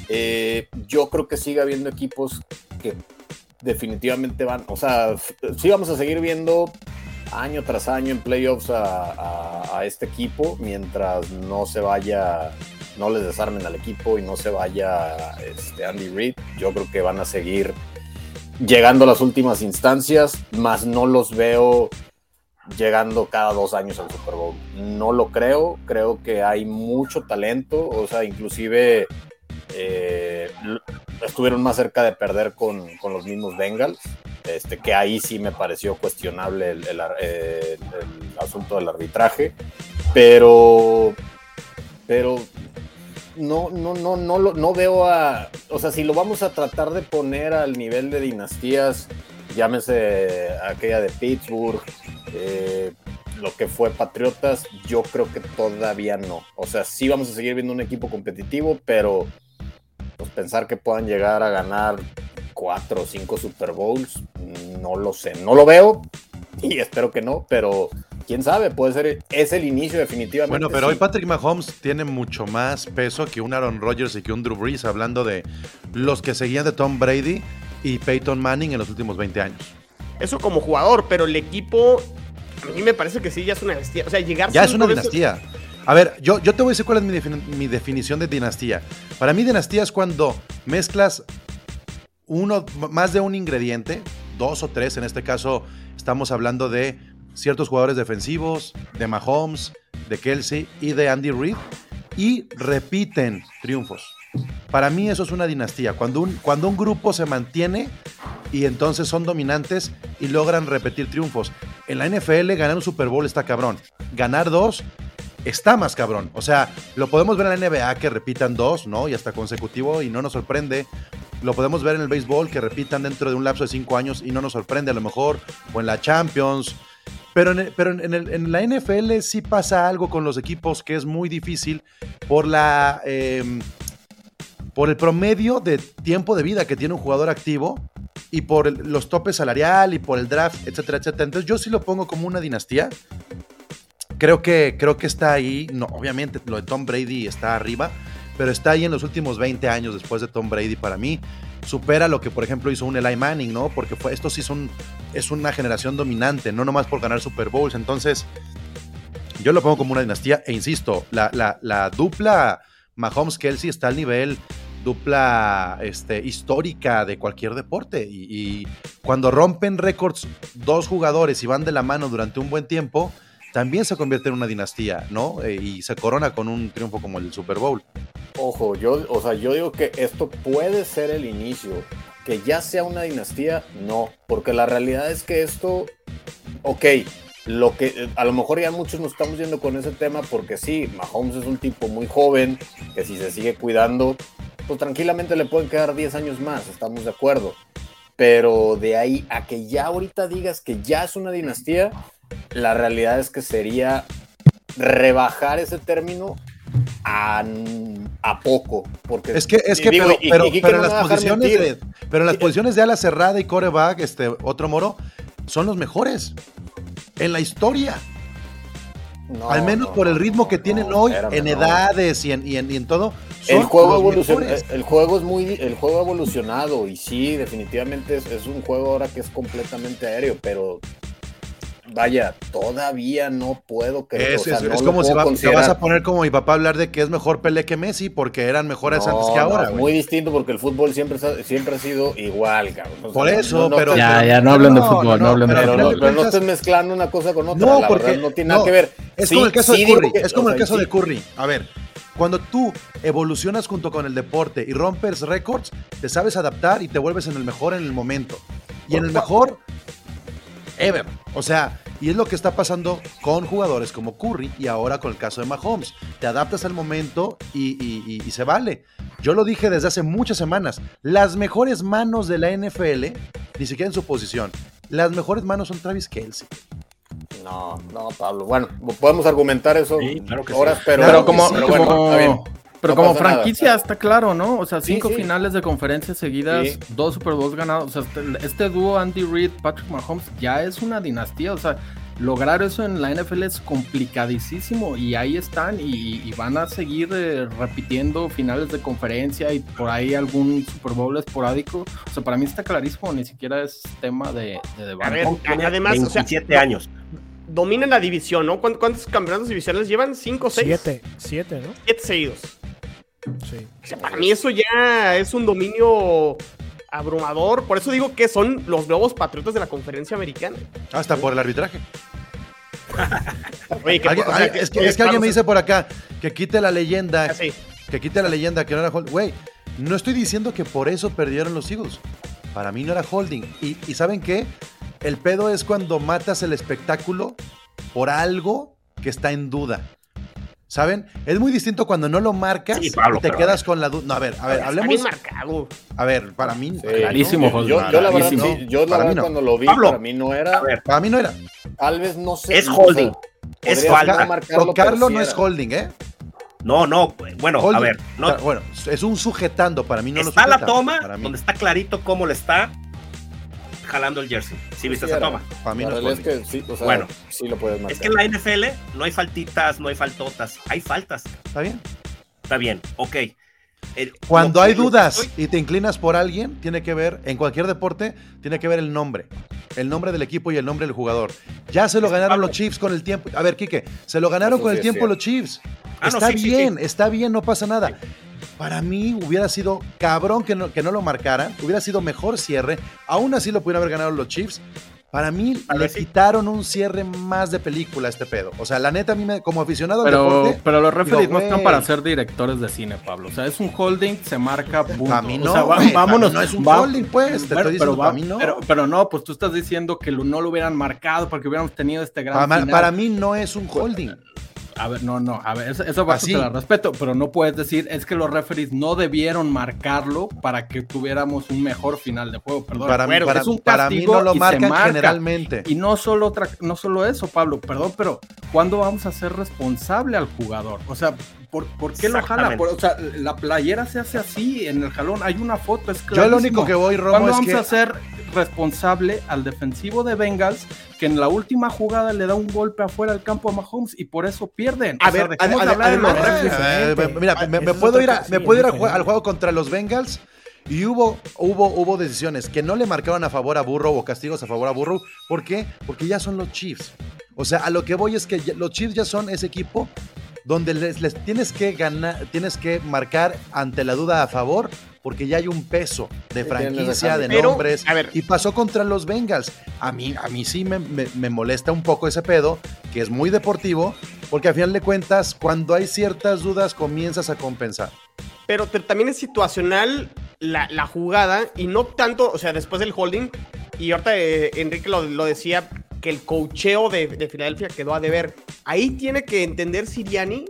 eh, yo creo que sigue habiendo equipos que definitivamente van, o sea, sí vamos a seguir viendo año tras año en playoffs a, este equipo mientras no se vaya, no les desarmen al equipo y no se vaya este, Andy Reid. Yo creo que van a seguir llegando a las últimas instancias, más no los veo llegando cada dos años al Super Bowl. No lo creo, creo que hay mucho talento, o sea, inclusive eh, estuvieron más cerca de perder con, los mismos Bengals, este, que ahí sí me pareció cuestionable el, asunto del arbitraje, pero, pero no, no, no, no, no veo a, o sea, si lo vamos a tratar de poner al nivel de dinastías, llámese aquella de Pittsburgh, eh, lo que fue Patriotas, yo creo que todavía no. O sea, sí vamos a seguir viendo un equipo competitivo, pero pues pensar que puedan llegar a ganar cuatro o cinco Super Bowls, no lo sé, no lo veo (laughs) y espero que no, pero quién sabe, puede ser, es el inicio definitivamente. Bueno, pero hoy Patrick Mahomes tiene mucho más peso que un Aaron Rodgers y que un Drew Brees, hablando de los que seguían de Tom Brady y Peyton Manning en los últimos 20 años. Eso como jugador, pero el equipo, a mí me parece que sí, ya es una dinastía. O sea, llegar Ya es una dinastía. A ver, yo, yo te voy a decir cuál es mi, definición de dinastía. Para mí, dinastía es cuando mezclas uno, más de un ingrediente, dos o tres, en este caso estamos hablando de ciertos jugadores defensivos, de Mahomes, de Kelsey y de Andy Reid, y repiten triunfos. Para mí eso es una dinastía, cuando un, cuando un grupo se mantiene y entonces son dominantes y logran repetir triunfos. En la NFL ganar un Super Bowl está cabrón. Ganar dos está más cabrón. O sea, lo podemos ver en la NBA que repitan dos, ¿no? Y hasta consecutivo y no nos sorprende. Lo podemos ver en el béisbol que repitan dentro de un lapso de cinco años y no nos sorprende a lo mejor. O en la Champions. Pero, en, pero en, la NFL sí pasa algo con los equipos que es muy difícil por la... Em, por el promedio de tiempo de vida que tiene un jugador activo y por los topes salarial y por el draft, etcétera, etcétera. Entonces yo sí lo pongo como una dinastía Creo que, creo que está ahí, no, obviamente lo de Tom Brady está arriba, pero está ahí en los últimos 20 años después de Tom Brady para mí. Supera lo que, por ejemplo, hizo un Eli Manning, ¿no? Porque fue, esto sí son, es una generación dominante, no nomás por ganar Super Bowls. Entonces, yo lo pongo como una dinastía e insisto, la, la, dupla Mahomes-Kelsey está al nivel dupla este, histórica de cualquier deporte. Y, cuando rompen récords dos jugadores y van de la mano durante un buen tiempo, también se convierte en una dinastía, ¿no? Eh, y se corona con un triunfo como el Super Bowl. Ojo, yo, o sea, yo digo que esto puede ser el inicio. Que ya sea una dinastía, no. Porque la realidad es que esto, ok, lo que a lo mejor ya muchos nos estamos yendo con ese tema porque sí, Mahomes es un tipo muy joven, que si se sigue cuidando, pues tranquilamente le pueden quedar 10 años más, estamos de acuerdo. Pero de ahí a que ya ahorita digas que ya es una dinastía, la realidad es que sería rebajar ese término a, poco. Porque, es que, es que pero, las posiciones de, pero las posiciones de ala cerrada y coreback, este otro moro, son los mejores en la historia. Al menos por el ritmo que tienen hoy en edades y en, todo. El juego, el juego es muy el juego ha evolucionado y sí, definitivamente es, es un juego ahora que es completamente aéreo, pero vaya, todavía no puedo creer. Es, como si vas a poner como mi papá a hablar de que es mejor Pelé que Messi porque eran mejores antes que ahora. muy distinto porque el fútbol siempre, siempre ha sido igual, cabrón. Por eso, pero. Ya, ya no hablen de fútbol, no, hablen de fútbol. Pero, no estés mezclando una cosa con otra. No, porque no tiene nada que ver. Es como el caso de Curry. es como el caso de Curry. A ver, Cuando tú evolucionas junto con el deporte y rompes récords, te sabes adaptar y te vuelves en el mejor en el momento. Y en el mejor ever. O sea, y es lo que está pasando con jugadores como Curry y ahora con el caso de Mahomes. Te adaptas al momento y, y- y- y se vale. Yo lo dije desde hace muchas semanas. Las mejores manos de la NFL, ni siquiera en su posición, las mejores manos son Travis Kelsey. No, no, Pablo. Bueno, podemos argumentar eso Sí, claro que horas, sí. pero, Pero como, pero bueno, como- está bien. Pero No como nada. franquicia está claro, ¿no? O sea, cinco sí. finales de conferencias seguidas, Sí. dos Super Bowls ganados. O sea, este, este dúo Andy Reid, Patrick Mahomes ya es una dinastía. O sea, lograr eso en la NFL es complicadísimo y ahí están y, y van a seguir eh, repitiendo finales de conferencia y por ahí algún Super Bowl esporádico. O sea, para mí está clarísimo, ni siquiera es tema de, de A debate. ver, además, o sea, 27 años. dominan la división, ¿no? ¿Cuántos, cuántos campeonatos divisionales llevan? ¿Cinco o seis? Siete, siete, ¿no? Siete seguidos. Sí. O sea, para mí eso ya es un dominio abrumador. Por eso digo que son los nuevos patriotas de la conferencia americana. Hasta por el arbitraje. Oye, que- Alguien- o sea, alguien- es, que, es que alguien me dice por acá que quite la leyenda. Así. Que quite la leyenda que no era holding. Güey, no estoy diciendo que por eso perdieron los Eagles. Para mí no era holding. Y, y ¿saben qué? El pedo es cuando matas el espectáculo por algo que está en duda. ¿Saben? Es muy distinto cuando no lo marcas Sí, Pablo, y te quedas con la duda. No, a ver, a ver, Está hablemos. bien marcado. A ver, para mí. Sí. Clarísimo, José, yo, yo la verdad, sí, yo la Para verdad no. cuando lo vi, Pablo, para mí no era. A ver, Para mí no era. Tal vez no sé. Es holding. Es falta. no marcarlo, Tocarlo no es holding, ¿eh? no, no, bueno, a ver, no, Bueno, es un sujetando. Para mí no lo está la sujeta, toma Para mí, donde está clarito cómo le está jalando el jersey. ¿Sí viste esa toma? para mí no es que sí, o sea, Bueno. sí lo puedes marcar. Es que en la NFL no hay faltitas, no hay faltotas, hay faltas. ¿Está bien? Está bien, ok. El- Cuando hay dudas estoy- y te inclinas por alguien, tiene que ver, en cualquier deporte, tiene que ver el nombre. El nombre del equipo y el nombre del jugador. Ya se lo ganaron los Chiefs con el tiempo. A ver, Quique, se lo ganaron Eso con sí el tiempo los Chiefs. Ah, está sí, bien, sí. está bien, no pasa nada. Para mí hubiera sido cabrón que no, que no lo marcaran, hubiera sido mejor cierre. Aún así lo pudieron haber ganado los Chiefs. Para mí le sí. quitaron un cierre más de película a este pedo. O sea, la neta, a mí me- como aficionado al Pero, deporte, pero los referees digo, no están para ser directores de cine, Pablo. O sea, es un holding, se marca punto. Para mí O no, sea, va- vámonos. no es un va- holding, pues, te estoy Pero- diciendo, pero para va- mí no. Pero, pero no, pues tú estás diciendo que lo- no lo hubieran marcado porque hubiéramos tenido este gran para, final. para mí no es un holding. A ver, no, no, a ver, esa, esa parte Así. te la respeto, pero no puedes decir, es que los referees no debieron marcarlo para que tuviéramos un mejor final de juego, perdón. Para, mí, para, es un para mí no lo y marcan marca. generalmente. Y no solo otra, no solo eso, Pablo, perdón, pero ¿cuándo vamos a ser responsable al jugador? O sea, ¿por, por qué lo jala? Por- o sea, la playera se hace así en el jalón, hay una foto, es Yo clarísimo. lo único que voy, Romo, ¿Cuándo es vamos que a ser responsable al defensivo de Bengals que en la última jugada le da un golpe afuera del campo a Mahomes y por eso pierden? A O sea, ver, dejemos ade- de hablar de los además-. Eh, mira, me, puedo ir, a- me sí, puedo ir al, al juego contra los Bengals y hubo, hubo, hubo decisiones que no le marcaron a favor a Burrow o castigos a favor a Burrow. ¿Por qué? Porque ya son los Chiefs. O sea, a lo que voy es que ya- los Chiefs ya son ese equipo donde les, les tienes que ganar, tienes que marcar ante la duda a favor, porque ya hay un peso de franquicia, de Pero, nombres. a ver. Y pasó contra los Bengals. A mí, a mí sí me, me- me molesta un poco ese pedo, que es muy deportivo, porque al final de cuentas, cuando hay ciertas dudas, comienzas a compensar. Pero te- también es situacional la, la jugada y no tanto, o sea, después del holding. Y ahorita eh, Enrique lo, lo decía que el cocheo de, de Filadelfia quedó a deber. Ahí tiene que entender Siriani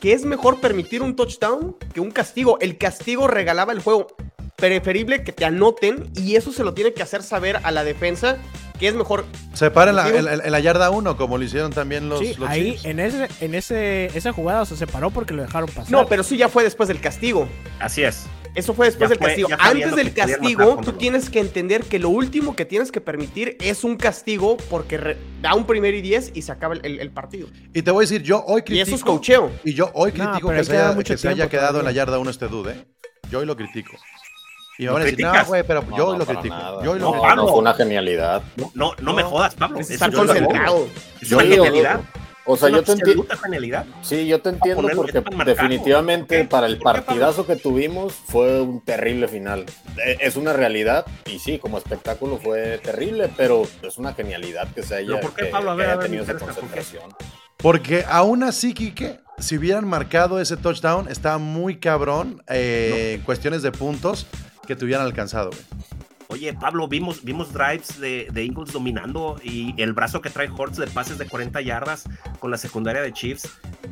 que es mejor permitir un touchdown que un castigo. El castigo regalaba el juego. Preferible que te anoten y eso se lo tiene que hacer saber a la defensa que es mejor. Se para en la, Digo- en la- en la yarda 1, como lo hicieron también los, Sí, los ahí Chiefs. en ese, en ese, esa jugada o sea, se paró porque lo dejaron pasar. No, pero sí ya fue después del castigo. Así es. Eso fue después Ya del fue- castigo. Antes del castigo, tú tienes que entender que lo último que tienes que permitir es un castigo porque re- da un primero y diez y se acaba el, el- el partido. Y te voy a decir, yo hoy Y critico. eso es cocheo. Y yo hoy critico que, ahí se queda haya, mucho que se haya quedado en la yarda 1 este dude, ¿eh? Yo hoy lo critico. Y me ¿Lo van a decir, no, güey, pero No, yo no, hoy lo critico. nada. Yo hoy lo No, No, critico. no, fue una genialidad. No, no, no me jodas, Pablo. Es lo concentrado. Es una genialidad. O sea, yo te entiendo. Sí, yo te entiendo porque definitivamente para el partidazo que tuvimos fue un terrible final. Eh, Es una realidad y sí, como espectáculo fue terrible, pero es una genialidad que se haya, ¿Pero por qué, Pablo? A que ver, haya a ver, tenido esa concentración. Porque aún así, Quique, si hubieran marcado ese touchdown, estaba muy cabrón eh, en cuestiones de puntos que te hubieran alcanzado, güey. Oye, Pablo, vimos, vimos drives de, de Eagles dominando y el brazo que trae Hortz de pases de 40 yardas con la secundaria de Chiefs.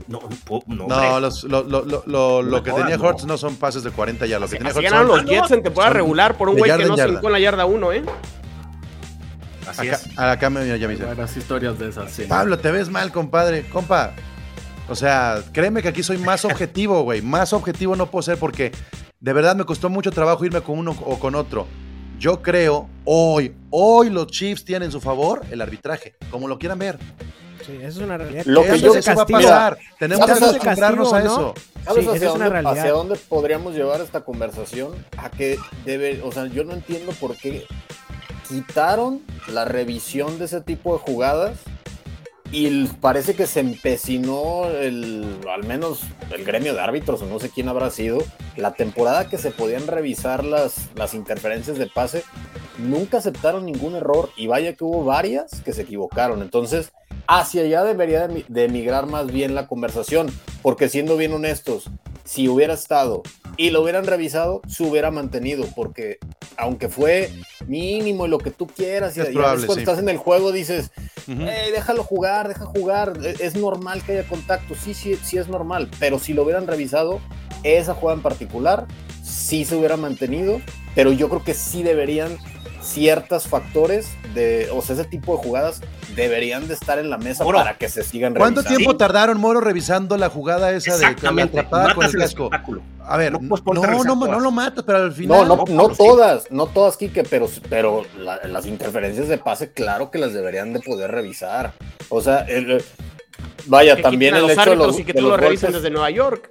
No, no, no los, lo, lo, lo, lo que tenía Hortz no. son pases de 40 yardas. Lo que tenía ganaron los Jets en temporada regular por un güey que no se en la yarda 1, ¿eh? Así acá, es. Acá me ya me dice. Las historias de esas, sí. Pablo, te ves mal, compadre. Compa, o sea, créeme que aquí soy más (laughs) objetivo, güey. Más objetivo no puedo ser porque de verdad me costó mucho trabajo irme con uno o con otro. Yo creo, hoy, hoy los Chiefs tienen su favor el arbitraje, como lo quieran ver. Sí, eso es una realidad. Lo que yo eso va a pasar. Tenemos que acostumbrarnos a eso. ¿Sabes hacia, dónde, hacia, dónde, podríamos llevar esta conversación? A que debe, o sea, yo no entiendo por qué quitaron la revisión de ese tipo de jugadas y parece que se empecinó el, al menos el gremio de árbitros, o no sé quién habrá sido, la temporada que se podían revisar las, las interferencias de pase, nunca aceptaron ningún error y vaya que hubo varias que se equivocaron. Entonces, hacia allá debería de emigrar más bien la conversación, porque siendo bien honestos, si hubiera estado y lo hubieran revisado, se hubiera mantenido, porque aunque fue mínimo y lo que tú quieras, y, cuando estás en el juego dices, déjalo jugar, deja jugar, e, es, normal que haya contacto, sí, sí, sí es normal, pero si lo hubieran revisado, esa jugada en particular, sí se hubiera mantenido, pero yo creo que sí deberían ciertos factores de, o sea, ese tipo de jugadas deberían de estar en la mesa para que se sigan revisando. ¿Cuánto tiempo tardaron, Moro, revisando la jugada esa de la atrapada con el casco? A ver, no, no, no, lo matas, pero al final. No, no, no todas, no todas, Kike, pero, pero las interferencias de pase, claro que las deberían de poder revisar. O sea, vaya, también el hecho de los. Y que tú lo revisen desde Nueva York.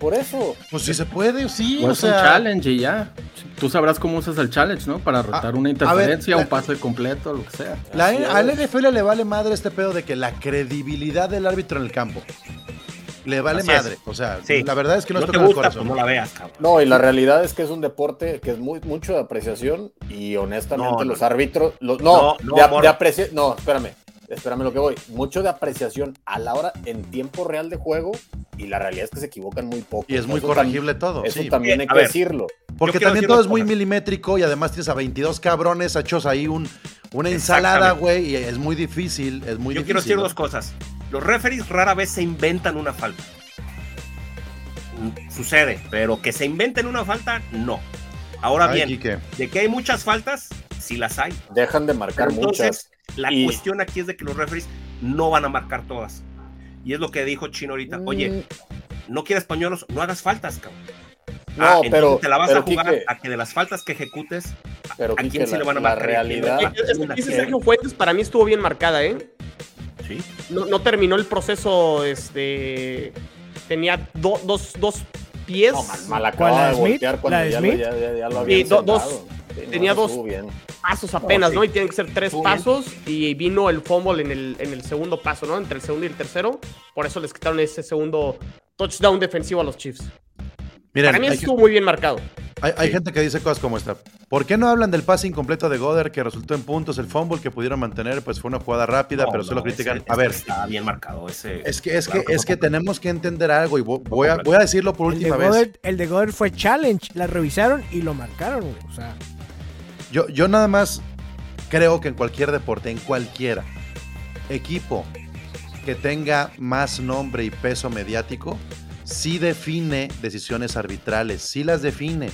Por eso. Pues si se puede, sí. O, sea... un challenge y ya. Tú sabrás cómo usas el challenge, ¿no? Para rotar una interferencia, un pase completo, lo que sea. La, a la NFL le vale madre este pedo de que la credibilidad del árbitro en el campo. Le vale madre. O sea, la verdad es que no, no te gusta, corazón. Pues no la veas, cabrón. No, y la realidad es que es un deporte que es muy mucho de apreciación y honestamente los árbitros. Los, no, de, de apreciación. No, espérame espérame lo que voy, mucho de apreciación a la hora en tiempo real de juego y la realidad es que se equivocan muy poco. Y es muy corregible todo. Eso también hay que decirlo. Porque también todo es muy milimétrico y además tienes a 22 cabrones hechos ahí un, una ensalada, güey, y es muy difícil, es muy Yo quiero decir dos cosas. Los referees rara vez se inventan una falta. Sucede, pero que se inventen una falta, no. Ahora bien, de que hay muchas faltas, sí las hay. Dejan de marcar muchas la cuestión aquí es de que los referees no van a marcar todas. Y es lo que dijo Chino ahorita. Oye, mm. no quieres pañuelos, no hagas faltas, cabrón. No, ah, pero te la vas a jugar a que de las faltas que ejecutes, pero ¿a quién se le van a marcar? La realidad. dice Sergio Fuentes, para mí estuvo bien marcada, ¿eh? Sí. No, terminó el proceso, este. Tenía dos, dos pies. No, mal, acaba de voltear cuando ya, ya, lo había dos, tenía dos pasos apenas, ¿no? Y tienen que ser tres pasos y vino el fumble en el, en el segundo paso, ¿no? Entre el segundo y el tercero. Por eso les quitaron ese segundo touchdown defensivo a los Chiefs. Para mí estuvo muy bien marcado. Hay, gente que dice cosas como esta. ¿Por qué no hablan del pase incompleto de Goder que resultó en puntos? El fumble que pudieron mantener, pues fue una jugada rápida, pero solo critican. a ver. Está bien marcado ese. Es que, es que, es que tenemos que entender algo y voy a, voy a decirlo por última vez. el de Goder fue challenge. La revisaron y lo marcaron, O sea. Yo, yo nada más creo que en cualquier deporte, en cualquiera, equipo que tenga más nombre y peso mediático, sí define decisiones arbitrales, sí las define.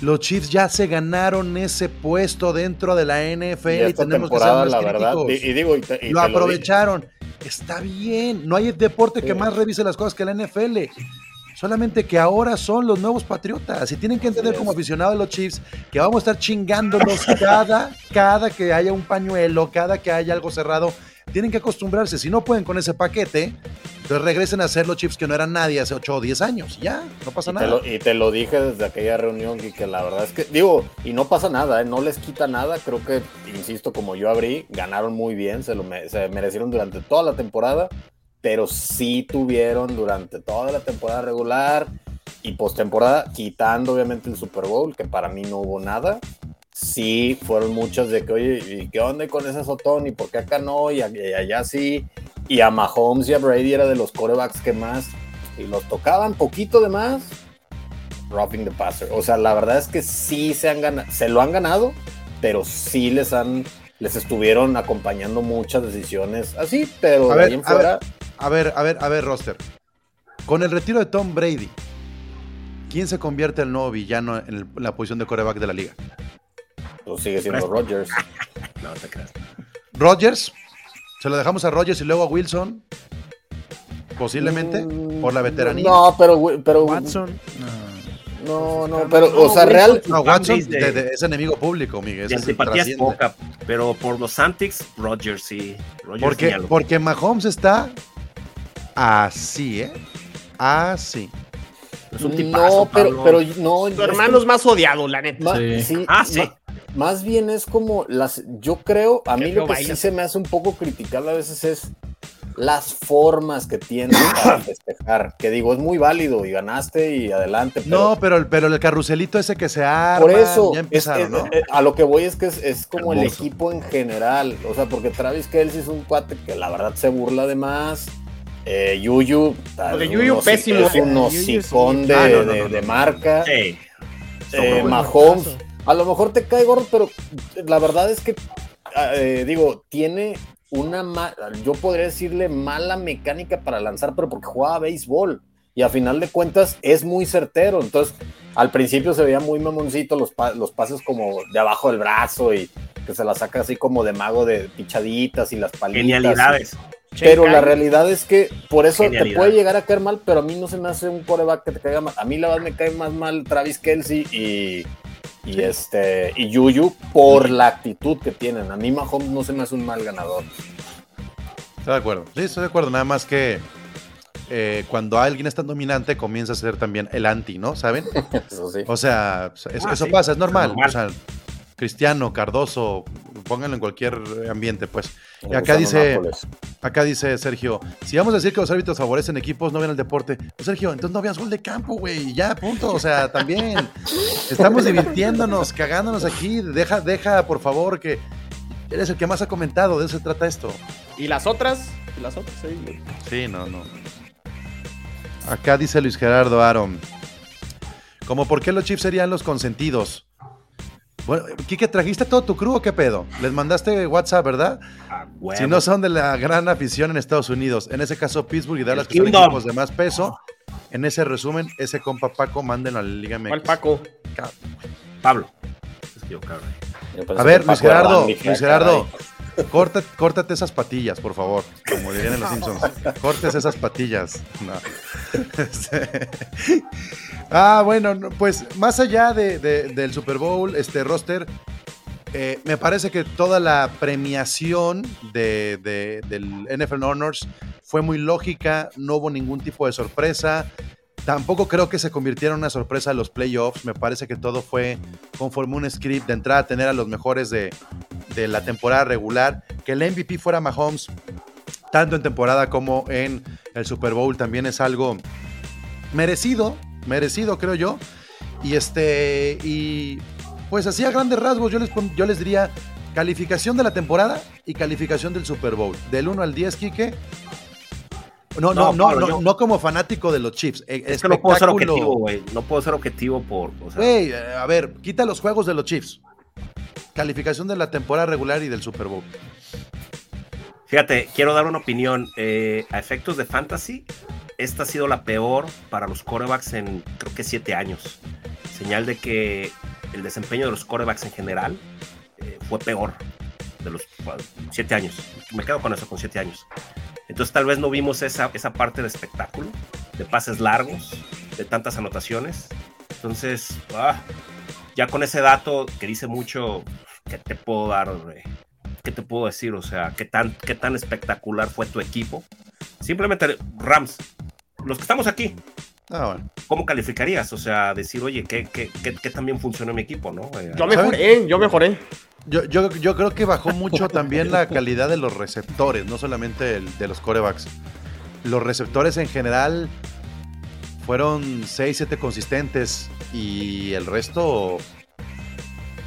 Los Chiefs ya se ganaron ese puesto dentro de la NFL y, tenemos que ser más la verdad, y, digo, lo aprovecharon. Está bien, no hay deporte que más revise las cosas que la NFL. Solamente que ahora son los nuevos patriotas y tienen que entender como aficionados de los Chiefs que vamos a estar chingándolos cada, cada que haya un pañuelo, cada que haya algo cerrado. Tienen que acostumbrarse. Si no pueden con ese paquete, entonces regresen a ser los Chiefs que no eran nadie hace 8 o 10 años. Ya, no pasa nada. y te lo dije desde aquella reunión y que la verdad es que, digo, y no pasa nada, ¿eh? no les quita nada. Creo que, insisto, como yo abrí, ganaron muy bien, se lo se merecieron durante toda la temporada pero sí tuvieron durante toda la temporada regular y postemporada, quitando obviamente el Super Bowl, que para mí no hubo nada. Sí, fueron muchas de que, oye, ¿y qué onda con ese Sotón? ¿Y por qué acá no? Y allá sí. Y a Mahomes y a Brady era de los corebacks que más, y los tocaban poquito de más, roughing the passer. O sea, la verdad es que sí se han ganado, se lo han ganado, pero sí les han, les estuvieron acompañando muchas decisiones así, pero A de ver, ahí en a ver. A ver, a ver, a ver, roster. Con el retiro de Tom Brady, ¿quién se convierte en el nuevo villano en, el- en la posición de coreback de la liga? pues sigue siendo Rodgers. (laughs) No te creas. Rodgers, se lo dejamos a Rodgers y luego a Wilson, posiblemente, Mm, por la veteranía. No, pero, pero Watson. no, no, pero, o sea, Wilson, real, No, Watson de- de- es enemigo público, Miguel. Antipatía es poca, pero por los Antics, Rodgers sí. Rodgers Porque, porque Mahomes está así, ¿eh? Así. es un tipazo, no, pero, Pablo. pero no. Tu hermano es más odiado, la neta. Ma- Sí. sí, Ah, sí. ma- más bien es como las. Yo creo, a mí lo que sí se me hace un poco criticable a veces es las formas que tienen (coughs) para festejar. Que digo, es muy válido y ganaste y adelante. Pero No, pero, el- pero el carruselito ese que se arma, por eso, ya empezaron, es- ¿no? eh, a lo que voy es que es, es como el equipo en general. O sea, porque Travis Kelsey es un cuate que la verdad se burla de más. Eh, Yuyu, pésimo. Es un hocicón de, Ah, no, no, de- no, de no. marca. Sí. Eh, Sobre- Mahomes, a lo mejor te cae gordo, pero la verdad es que, eh, digo, tiene una, ma- yo podría decirle mala mecánica para lanzar, pero porque jugaba béisbol y a final de cuentas es muy certero. Entonces, al principio se veía muy mamoncito los, pa- los pases como de abajo del brazo y que se la saca así como de mago de pichaditas y las palitas. Genialidades. Pero la realidad es que por eso te puede llegar a caer mal, pero a mí no se me hace un coreback que te caiga mal. A mí la verdad me cae más mal Travis Kelsey y, y este y Yuyu por la actitud que tienen. A mí Mahomes no se me hace un mal ganador. Estoy de acuerdo. Sí, estoy de acuerdo. Nada más que eh, cuando alguien es tan dominante, comienza a ser también el anti, ¿no? ¿Saben? (laughs) Eso sí. O sea, eso, Ah, eso sí, pasa, es normal. normal. O sea, Cristiano, Cardoso, pónganlo en cualquier ambiente, pues. Y acá dice, acá dice Sergio, si vamos a decir que los árbitros favorecen equipos, no ven el deporte. Pues Sergio, entonces no veas gol de campo, güey, ya, punto. O sea, también estamos divirtiéndonos, cagándonos aquí. Deja, deja, por favor, que eres el que más ha comentado, de eso se trata esto. ¿Y las otras? ¿Y las otras? Sí. Sí, no, no. Acá dice Luis Gerardo Aaron. Como por qué los Chiefs serían los consentidos. Bueno, Kike, ¿trajiste todo tu crew o qué pedo? Les mandaste WhatsApp, ¿verdad? Ah. Si no son de la gran afición en Estados Unidos, en ese caso Pittsburgh y Dallas, El que son equipos de más peso, en ese resumen, ese compa Paco, mándenlo a la Liga MX. ¿Cuál Paco? Pablo. Es que yo, cabrón. A ver, Luis Gerardo, Luis "Ah, Gerardo, caray". corta- córtate esas patillas, por favor, como dirían en los Simpsons. Cortes esas patillas. No. (laughs) Este, ah, bueno, no, pues más allá de- de- del Super Bowl, este roster, eh, me parece que toda la premiación de, de- del NFL Honors fue muy lógica, no hubo ningún tipo de sorpresa. Tampoco creo que se convirtiera en una sorpresa los playoffs. Me parece que todo fue conforme un script de entrada a tener a los mejores de, de la temporada regular. Que el MVP fuera Mahomes, tanto en temporada como en el Super Bowl, también es algo merecido, merecido creo yo. Y este, y pues así a grandes rasgos yo les, yo les diría calificación de la temporada y calificación del Super Bowl. Del 1 al 10, Quique. No, no, No, no, Pablo, no, yo- no como fanático de los Chiefs. eh, Es que no puedo ser objetivo, güey. No puedo ser objetivo por. O sea, Güey, eh, a ver, quita los juegos de los Chiefs. Calificación de la temporada regular y del Super Bowl. Fíjate, quiero dar una opinión. eh, a efectos de fantasy, esta ha sido la peor para los corebacks en creo que siete años. Señal de que el desempeño de los corebacks en general eh, fue peor de los bueno, siete años. Me quedo con eso, con siete años. Entonces tal vez no vimos esa, esa parte de espectáculo, de pases largos, de tantas anotaciones. Entonces, ah, ya con ese dato que dice mucho, ¿qué te puedo dar? eh? ¿Qué te puedo decir? O sea, ¿qué tan, ¿qué tan espectacular fue tu equipo? Simplemente, Rams, los que estamos aquí, Ah, bueno. ¿cómo calificarías? O sea, decir, oye, ¿qué, qué, qué, qué también funcionó mi equipo, no? Eh, Yo mejoré, yo mejoré. Yo, yo, yo creo que bajó mucho también la calidad de los receptores, no solamente el- de los corebacks. Los receptores en general fueron 6, 7 consistentes y el resto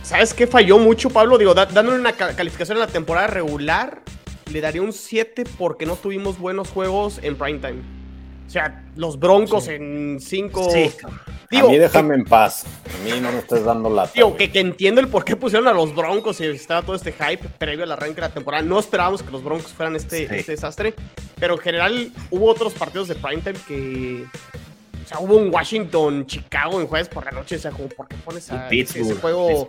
¿Sabes qué falló mucho, Pablo? Digo, da- dándole una ca- calificación a la temporada regular, le daría un 7 porque no tuvimos buenos juegos en primetime. O sea, los Broncos en 5. Sí. a mí déjame en paz. A mí no me estés dando la. Digo, que, que, entiendo el por qué pusieron a los Broncos y estaba todo este hype previo al arranque de la temporada. No esperábamos que los Broncos fueran este, sí. este desastre. Pero en general hubo otros partidos de primetime que. O sea, hubo un Washington, Chicago en jueves por la noche. O sea, como, ¿por qué pones a ese, ese, juego?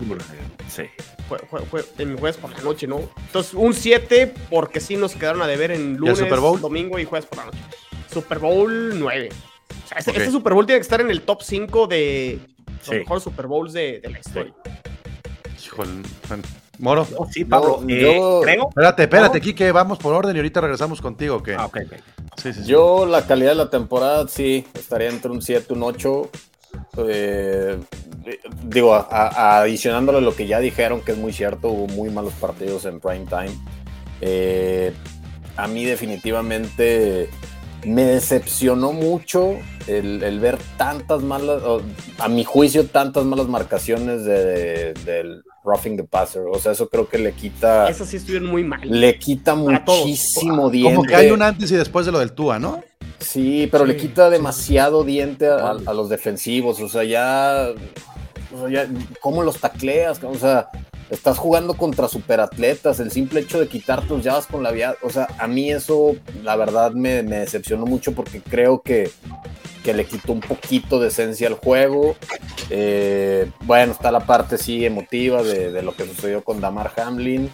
Sí. Fue, en jueves por la noche, ¿no? Entonces, un 7 porque sí nos quedaron a deber en lunes, Super Bowl? domingo y jueves por la noche. Super Bowl 9. O sea, este, okay. este, Super Bowl tiene que estar en el top 5 de los sí. mejores Super Bowls de, de la historia. Híjole, Moro. No, sí, Pablo. Yo, eh, yo, creo. Espérate, espérate, no. Kike, vamos por orden y ahorita regresamos contigo. ¿okay? Ah, okay, okay. Sí, sí, yo, la calidad de la temporada, sí, estaría entre un 7 y un 8. Eh, digo, a, a, adicionándole lo que ya dijeron, que es muy cierto, hubo muy malos partidos en prime time. Eh, a mí definitivamente me decepcionó mucho el, el, ver tantas malas, a mi juicio, tantas malas marcaciones del de, de roughing the passer. O sea, eso creo que le quita. Eso sí estuvieron muy mal. Le quita muchísimo diente. Como que hay un antes y después de lo del Tua, ¿no? Sí, pero sí, le quita demasiado sí. diente a, a, los defensivos. O sea, ya. O sea, ya ¿Cómo los tacleas? O sea, estás jugando contra superatletas, el simple hecho de quitar tus llaves con la vía, o sea, a mí eso la verdad me, decepcionó mucho porque creo que, que, le quitó un poquito de esencia al juego. Eh, bueno, está la parte sí emotiva de, lo que sucedió con Damar Hamlin,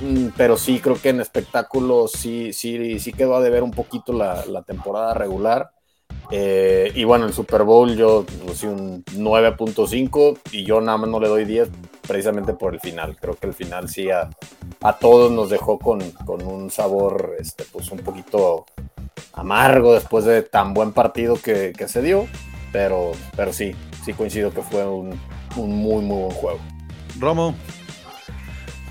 mm, pero sí creo que en espectáculo sí, sí, sí quedó a deber un poquito la temporada regular. Eh, y bueno, el Super Bowl yo sí, un 9.5 y yo nada más no le doy 10 precisamente por el final. Creo que el final sí a, a todos nos dejó con, con, un sabor este, pues un poquito amargo después de tan buen partido que, que se dio. Pero, pero sí, sí coincido que fue un, un muy, muy buen juego. Romo.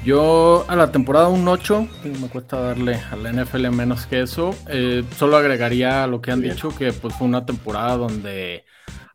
Yo a la temporada un 8, me cuesta darle a la NFL menos que eso. Eh, solo agregaría lo que han Bien. dicho, que pues fue una temporada donde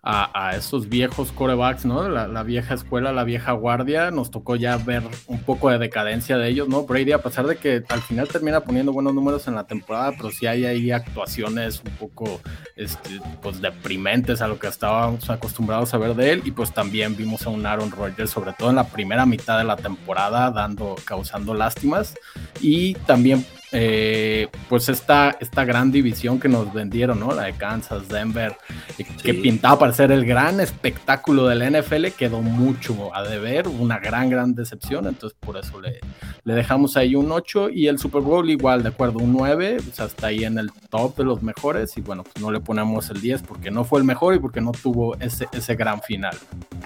a, a esos viejos corebacks, ¿no? La, la, vieja escuela, la vieja guardia, nos tocó ya ver un poco de decadencia de ellos, ¿no? Brady, a pesar de que al final termina poniendo buenos números en la temporada, pero sí hay ahí actuaciones un poco, este, pues, deprimentes a lo que estábamos acostumbrados a ver de él, y pues también vimos a un Aaron Rodgers, sobre todo en la primera mitad de la temporada, dando, causando lástimas, y también eh, pues esta, esta gran división que nos vendieron, ¿no? La de Kansas, Denver, sí. que pintaba para ser el gran espectáculo del NFL, quedó mucho a deber, una gran, gran decepción, entonces por eso le, le dejamos ahí un 8 y el Super Bowl igual, de acuerdo, un 9, o sea, está ahí en el top de los mejores y bueno, pues no le ponemos el 10 porque no fue el mejor y porque no tuvo ese, ese gran final.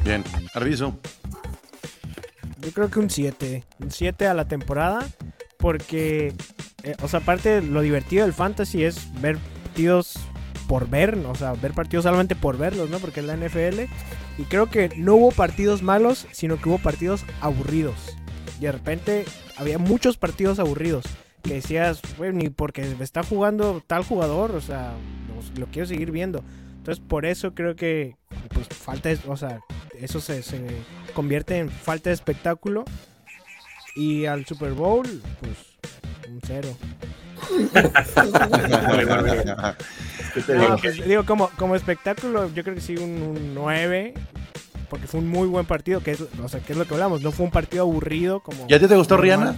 Bien, Arviso. Yo creo que un 7, un 7 a la temporada porque, eh, o sea, aparte lo divertido del fantasy es ver partidos por ver, o sea, ver partidos solamente por verlos, ¿no? Porque es la NFL. Y creo que no hubo partidos malos, sino que hubo partidos aburridos. Y de repente había muchos partidos aburridos. Que decías, güey, ni porque está jugando tal jugador, o sea, lo, lo, quiero seguir viendo. Entonces, por eso creo que, pues, falta, o sea, eso se, se convierte en falta de espectáculo y al Super Bowl, pues un cero. (laughs) no, pues, digo, como, como espectáculo, yo creo que sí, un, un 9. Porque fue un muy buen partido, que es, o sea, que es lo que hablamos. No fue un partido aburrido como. ¿Y a ti te gustó Rihanna?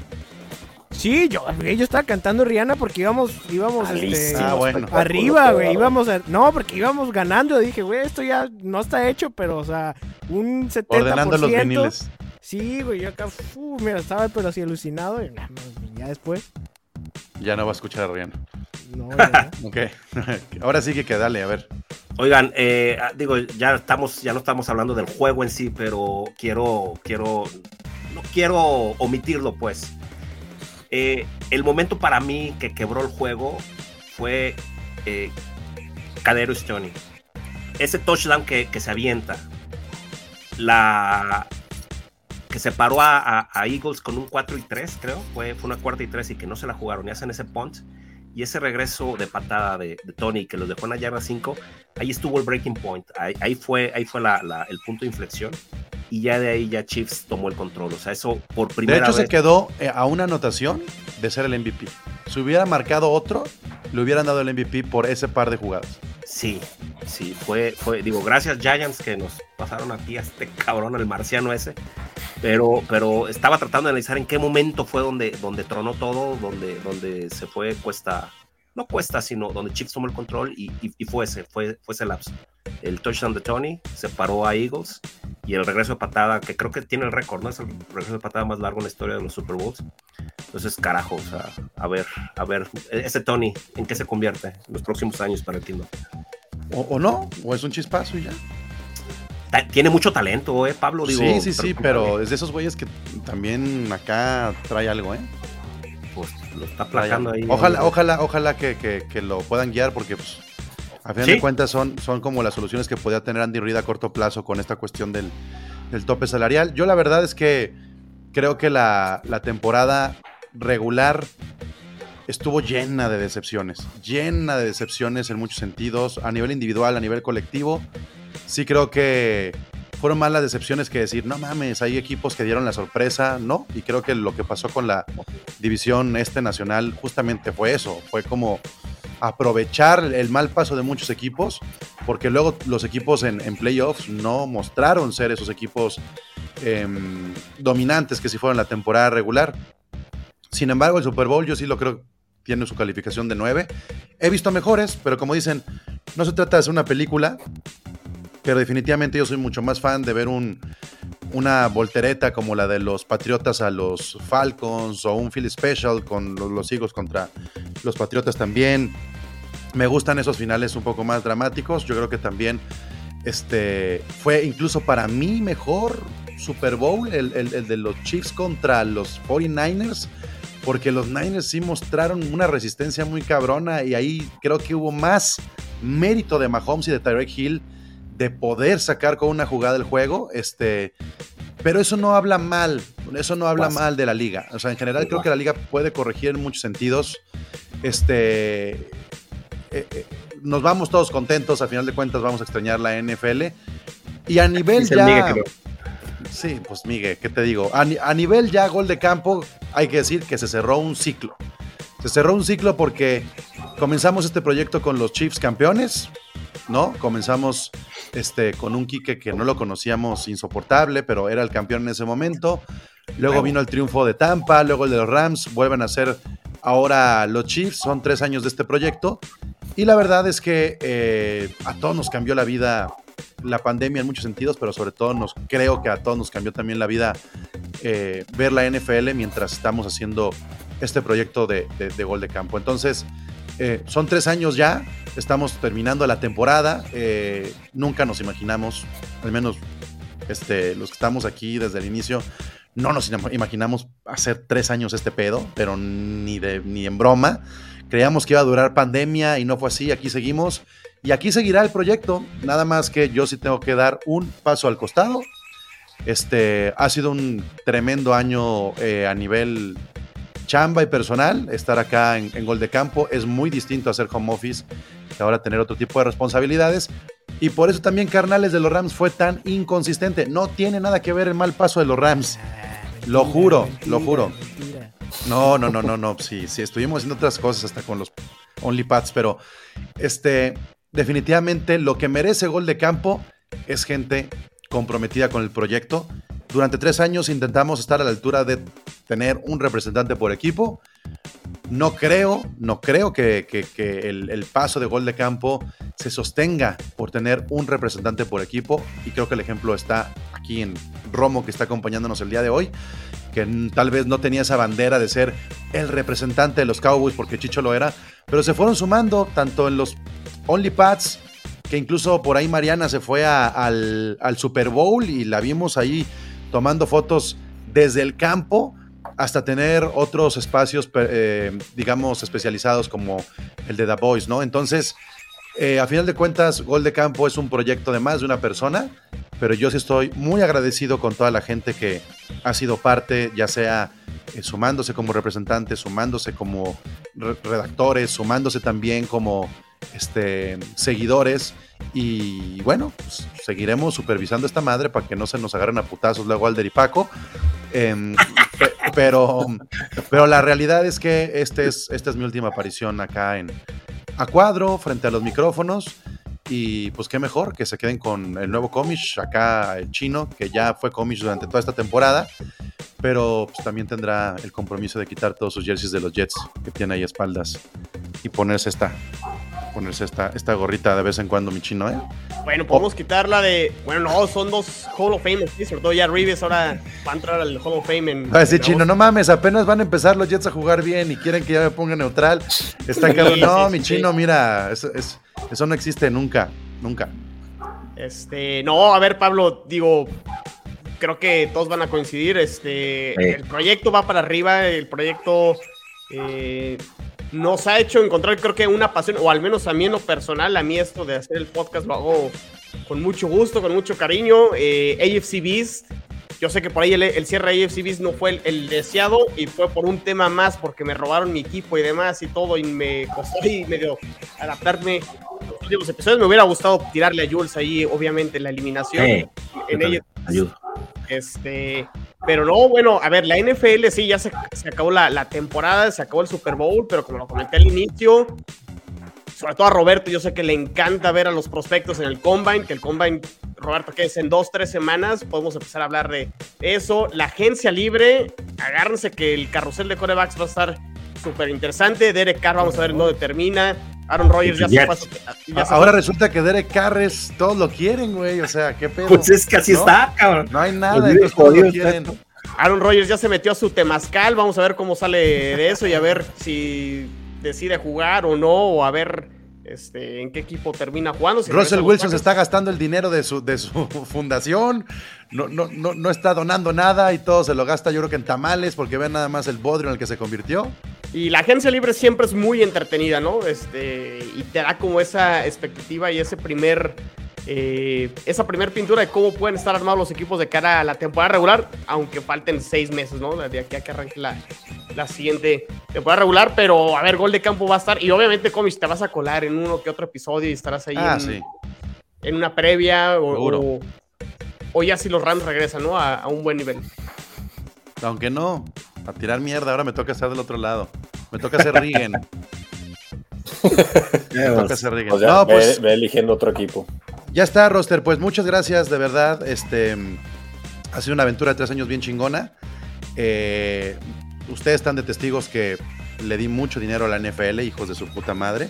Sí, yo, yo estaba cantando Rihanna porque íbamos, íbamos este, ah, bueno. arriba, güey. Íbamos a, no, porque íbamos ganando. Dije, güey, esto ya no está hecho, pero, o sea, un 70%. Ordenando los viniles. Sí, güey, yo acá, uf, mira, estaba pero así alucinado. Y ya después. Ya no va a escuchar a Rihanna. No, ya (laughs) ok. (laughs) Ahora sí que, que dale, a ver. Oigan, eh, digo, ya estamos, ya no estamos hablando del juego en sí, pero quiero, quiero, no quiero omitirlo, pues. Eh, el momento para mí que quebró el juego fue eh, Cadero Stoney. Ese touchdown que, que, se avienta. La que separó a, a, a, Eagles con un 4 y 3, creo. Fue, fue una cuarta y 3 y que no se la jugaron y hacen ese punt. Y ese regreso de patada de, de Tony que los dejó en la yarda 5, ahí estuvo el breaking point. Ahí, ahí fue, ahí fue la, la, el punto de inflexión. y ya de ahí ya Chiefs tomó el control. O sea, eso por primera vez. De hecho, se quedó eh, a una anotación de ser el MVP. Si hubiera marcado otro, le hubieran dado el MVP por ese par de jugadas. Sí, sí, fue, fue, digo, gracias Giants que nos pasaron aquí a este cabrón, el marciano ese, pero, pero estaba tratando de analizar en qué momento fue donde, donde tronó todo, donde, donde se fue cuesta, no cuesta, sino donde Chiefs tomó el control y, y, fue ese, fue, fue ese lapso. El touchdown de Tony separó a Eagles y el regreso de patada, que creo que tiene el récord, ¿no? Es el regreso de patada más largo en la historia de los Super Bowls. Entonces, carajo, o sea, a ver, a ver, ese Tony, ¿en qué se convierte en los próximos años para el Kingdom? O, no, o es un chispazo y ya. Tiene mucho talento, ¿eh, Pablo? Digo, sí, sí, sí, pero es de esos güeyes que también acá trae algo, ¿eh? Pues lo está ahí. Ojalá, ojalá, ojalá que, lo puedan guiar porque, pues, a fin de cuentas son, son como las soluciones que podía tener Andy Reid a corto plazo con esta cuestión del, tope salarial. Yo la verdad es que creo que la, la temporada regular estuvo llena de decepciones, llena de decepciones en muchos sentidos, a nivel individual, a nivel colectivo. Sí creo que fueron más las decepciones que decir, no mames, hay equipos que dieron la sorpresa, ¿no? Y creo que lo que pasó con la división este nacional justamente fue eso, fue como aprovechar el mal paso de muchos equipos, porque luego los equipos en, playoffs no mostraron ser esos equipos em, dominantes que si fueron la temporada regular. Sin embargo, el Super Bowl yo sí lo creo tiene su calificación de 9. He visto mejores, pero como dicen, no se trata de hacer una película, pero definitivamente yo soy mucho más fan de ver un, una voltereta como la de los Patriotas a los Falcons o un Philly Special con los, Eagles contra los Patriotas también. Me gustan esos finales un poco más dramáticos. Yo creo que también este, fue incluso para mí mejor Super Bowl, el, el de los Chiefs contra los 49ers porque los Niners sí mostraron una resistencia muy cabrona y ahí creo que hubo más mérito de Mahomes y de Tyreek Hill de poder sacar con una jugada el juego, este, pero eso no habla mal, eso no habla mal de la liga. O sea, en general creo que la liga puede corregir en muchos sentidos. Este, eh, eh, nos vamos todos contentos, al final de cuentas vamos a extrañar la NFL. Y a nivel ya... Sí, pues Miguel, ¿qué te digo? A, nivel ya gol de campo, hay que decir que se cerró un ciclo. Se cerró un ciclo porque comenzamos este proyecto con los Chiefs campeones, ¿no? Comenzamos este, con un Quique que no lo conocíamos insoportable, pero era el campeón en ese momento. Luego vino el triunfo de Tampa, luego el de los Rams, vuelven a ser ahora los Chiefs, son tres años de este proyecto. Y la verdad es que eh, a todos nos cambió la vida la pandemia en muchos sentidos, pero sobre todo nos creo que a todos nos cambió también la vida eh, ver la NFL mientras estamos haciendo este proyecto de, gol de campo. Entonces, eh, son tres años ya, estamos terminando la temporada, eh, nunca nos imaginamos, al menos este, los que estamos aquí desde el inicio, no nos imaginamos hacer tres años este pedo, pero ni, de, ni en broma. Creíamos que iba a durar pandemia y no fue así, aquí seguimos y aquí seguirá el proyecto, nada más que yo sí tengo que dar un paso al costado. Este ha sido un tremendo año eh, a nivel chamba y personal. Estar acá en, Gol de Campo es muy distinto a hacer home office que ahora tener otro tipo de responsabilidades. Y por eso también Carnales de los Rams fue tan inconsistente. No tiene nada que ver el mal paso de los Rams. Lo juro, lo juro. No, no, no, no, no. Sí, sí, estuvimos haciendo otras cosas hasta con los OnlyPads, pero este, definitivamente lo que merece gol de campo es gente comprometida con el proyecto. Durante tres años intentamos estar a la altura de tener un representante por equipo. No creo, no creo que, el, paso de gol de campo se sostenga por tener un representante por equipo. Y creo que el ejemplo está aquí en Romo, que está acompañándonos el día de hoy, que tal vez no tenía esa bandera de ser el representante de los Cowboys, porque Chicho lo era, pero se fueron sumando tanto en los OnlyPads, que incluso por ahí Mariana se fue al, Super Bowl y la vimos ahí tomando fotos desde el campo hasta tener otros espacios, eh, digamos, especializados como el de The Boys, ¿no? Entonces, eh, a final de cuentas, Gol de Campo es un proyecto de más de una persona, pero yo sí estoy muy agradecido con toda la gente que ha sido parte, ya sea eh, sumándose como representantes, sumándose como redactores, sumándose también como este, seguidores Y bueno, pues, seguiremos supervisando esta madre para que no se nos agarren a putazos luego Alder y Paco. Em, pero, pero la realidad es que este es, esta es mi última aparición acá en a cuadro, frente a los micrófonos. Y pues qué mejor que se queden con el nuevo Comish, acá el chino, que ya fue Comish durante toda esta temporada, pero pues, también tendrá el compromiso de quitar todos sus jerseys de los Jets que tiene ahí espaldas y ponerse esta, ponerse esta, esta gorrita de vez en cuando, mi chino, ¿eh? Bueno, podemos quitarla de. Bueno, no, son dos Hall of Fame, sí, sobre todo ya Reeves ahora va a entrar al Hall of Fame en. Ah, sí, chino, no mames, apenas van a empezar los Jets a jugar bien y quieren que ya me ponga neutral. Está cabrón. No, mi chino, mira, eso, eso no existe nunca, nunca. Este, no, a ver, Pablo, digo, creo que todos van a coincidir. Este, el proyecto va para arriba, el proyecto eh, nos ha hecho encontrar, creo que una pasión, o al menos a mí en lo personal, a mí esto de hacer el podcast lo hago con mucho gusto, con mucho cariño. Eh, AFC Beast, yo sé que por ahí el, cierre de AFC Beast no fue el, deseado y fue por un tema más, porque me robaron mi equipo y demás y todo, y me costó ahí medio adaptarme. Los últimos episodios me hubiera gustado tirarle a Jules ahí, obviamente, la eliminación. en ella. Este, pero no, bueno, a ver, la NFL sí, ya se, acabó la, temporada, se acabó el Super Bowl, pero como lo comenté al inicio, sobre todo a Roberto, yo sé que le encanta ver a los prospectos en el Combine, que el Combine, Roberto, que es en dos, tres semanas, podemos empezar a hablar de eso. La agencia libre, agárrense que el carrusel de corebacks va a estar súper interesante. Derek Carr, vamos a ver dónde termina. Aaron Rodgers ya se pasó. Ahora resulta que Derek Carr es, todos lo quieren, güey. O sea, qué pedo. Pues es que así está, cabrón. No hay nada, entonces todos lo quieren. Aaron Rodgers ya se metió a su temazcal. Vamos a ver cómo sale de eso y a ver si decide jugar o no, o a ver este, en qué equipo termina jugando. Russell Wilson se está gastando el dinero de su, de su (laughs) fundación, no, no, no, no está donando nada y todo se lo gasta yo creo que en tamales porque ven nada más el bodrio en el que se convirtió. Y la agencia libre siempre es muy entretenida, ¿no? Este, y te da como esa expectativa y ese primer, eh, esa primer pintura de cómo pueden estar armados los equipos de cara a la temporada regular, aunque falten seis meses, ¿no? De aquí a que arranque la, la siguiente temporada regular. Pero, a ver, Gol de Campo va a estar. Y obviamente, Comis, te vas a colar en uno que otro episodio y estarás ahí ah, en, en, una previa o, o, ya si los Rams regresan, ¿no? A, a un buen nivel. Aunque no, a tirar mierda, ahora me toca estar del otro lado. Me toca hacer Rigen. (laughs) me toca hacer Rigen. no, pues, ve, eligiendo otro equipo. Ya está, Roster. Pues muchas gracias, de verdad. Este ha sido una aventura de tres años bien chingona. Eh, ustedes están de testigos que le di mucho dinero a la NFL, hijos de su puta madre.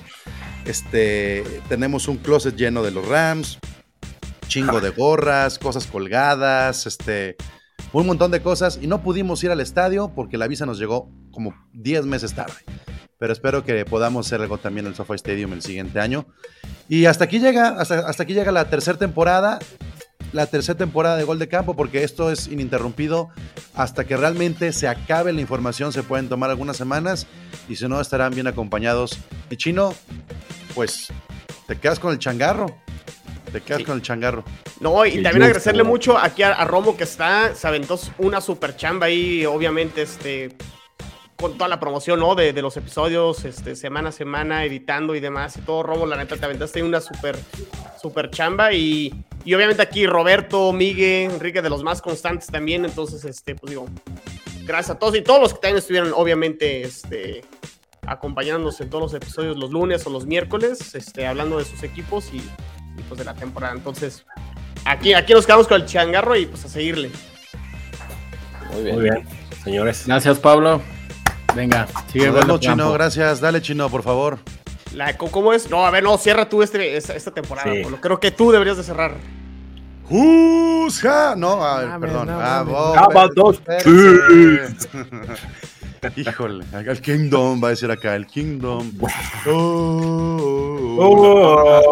Este, tenemos un closet lleno de los Rams, chingo de gorras, cosas colgadas, este, un montón de cosas y no pudimos ir al estadio porque la visa nos llegó como 10 meses tarde. Pero espero que podamos hacer algo también en el SoFi Stadium el siguiente año. Y hasta aquí llega, hasta, hasta aquí llega la tercera temporada, la tercera temporada de Gol de Campo, porque esto es ininterrumpido hasta que realmente se acabe la información. Se pueden tomar algunas semanas y si no, estarán bien acompañados. Y Chino, pues te quedas con el changarro. Te quedas con el changarro. No, y también agradecerle mucho aquí a, Romo que está, se aventó una super chamba ahí, obviamente, este, con toda la promoción, ¿no? De, los episodios, este, semana a semana, editando y demás, y todo, Romo, la neta, te aventaste una super, super chamba, y, y obviamente aquí Roberto, Miguel, Enrique, de los más constantes también, entonces, este, pues digo, gracias a todos, y todos los que también estuvieron, obviamente, este, acompañándonos en todos los episodios los lunes o los miércoles, este, hablando de sus equipos y pues, de la temporada. Entonces, aquí, aquí nos quedamos con el changarro y pues a seguirle. Muy bien. Muy bien, señores. Gracias, Pablo. Venga, sigue. Nos Chino, gracias. Dale, Chino, por favor. La, ¿Cómo es? No, a ver, no, cierra tú este, esta, temporada. Creo que tú deberías de cerrar. No, a perdón. ah, (laughs) Híjole, el Kingdom va a decir acá, el Kingdom. Oh, oh,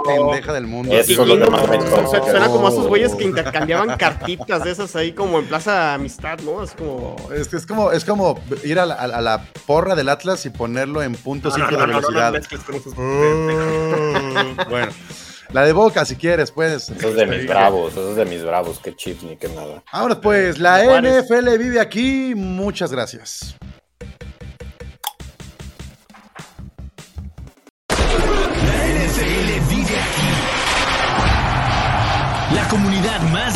pendeja del mundo. Eso lo Suena como esos güeyes que intercambiaban cartitas de esas ahí como en Plaza Amistad, ¿no? Es como. Es, es como, es como ir a la, a la, porra del Atlas y ponerlo en punto 5 de velocidad. (laughs) bueno. La de Boca, si quieres, pues. Eso es de mis bravos, eso es de mis bravos, qué chips ni qué nada. Ahora pues, la NFL vive aquí. Muchas gracias.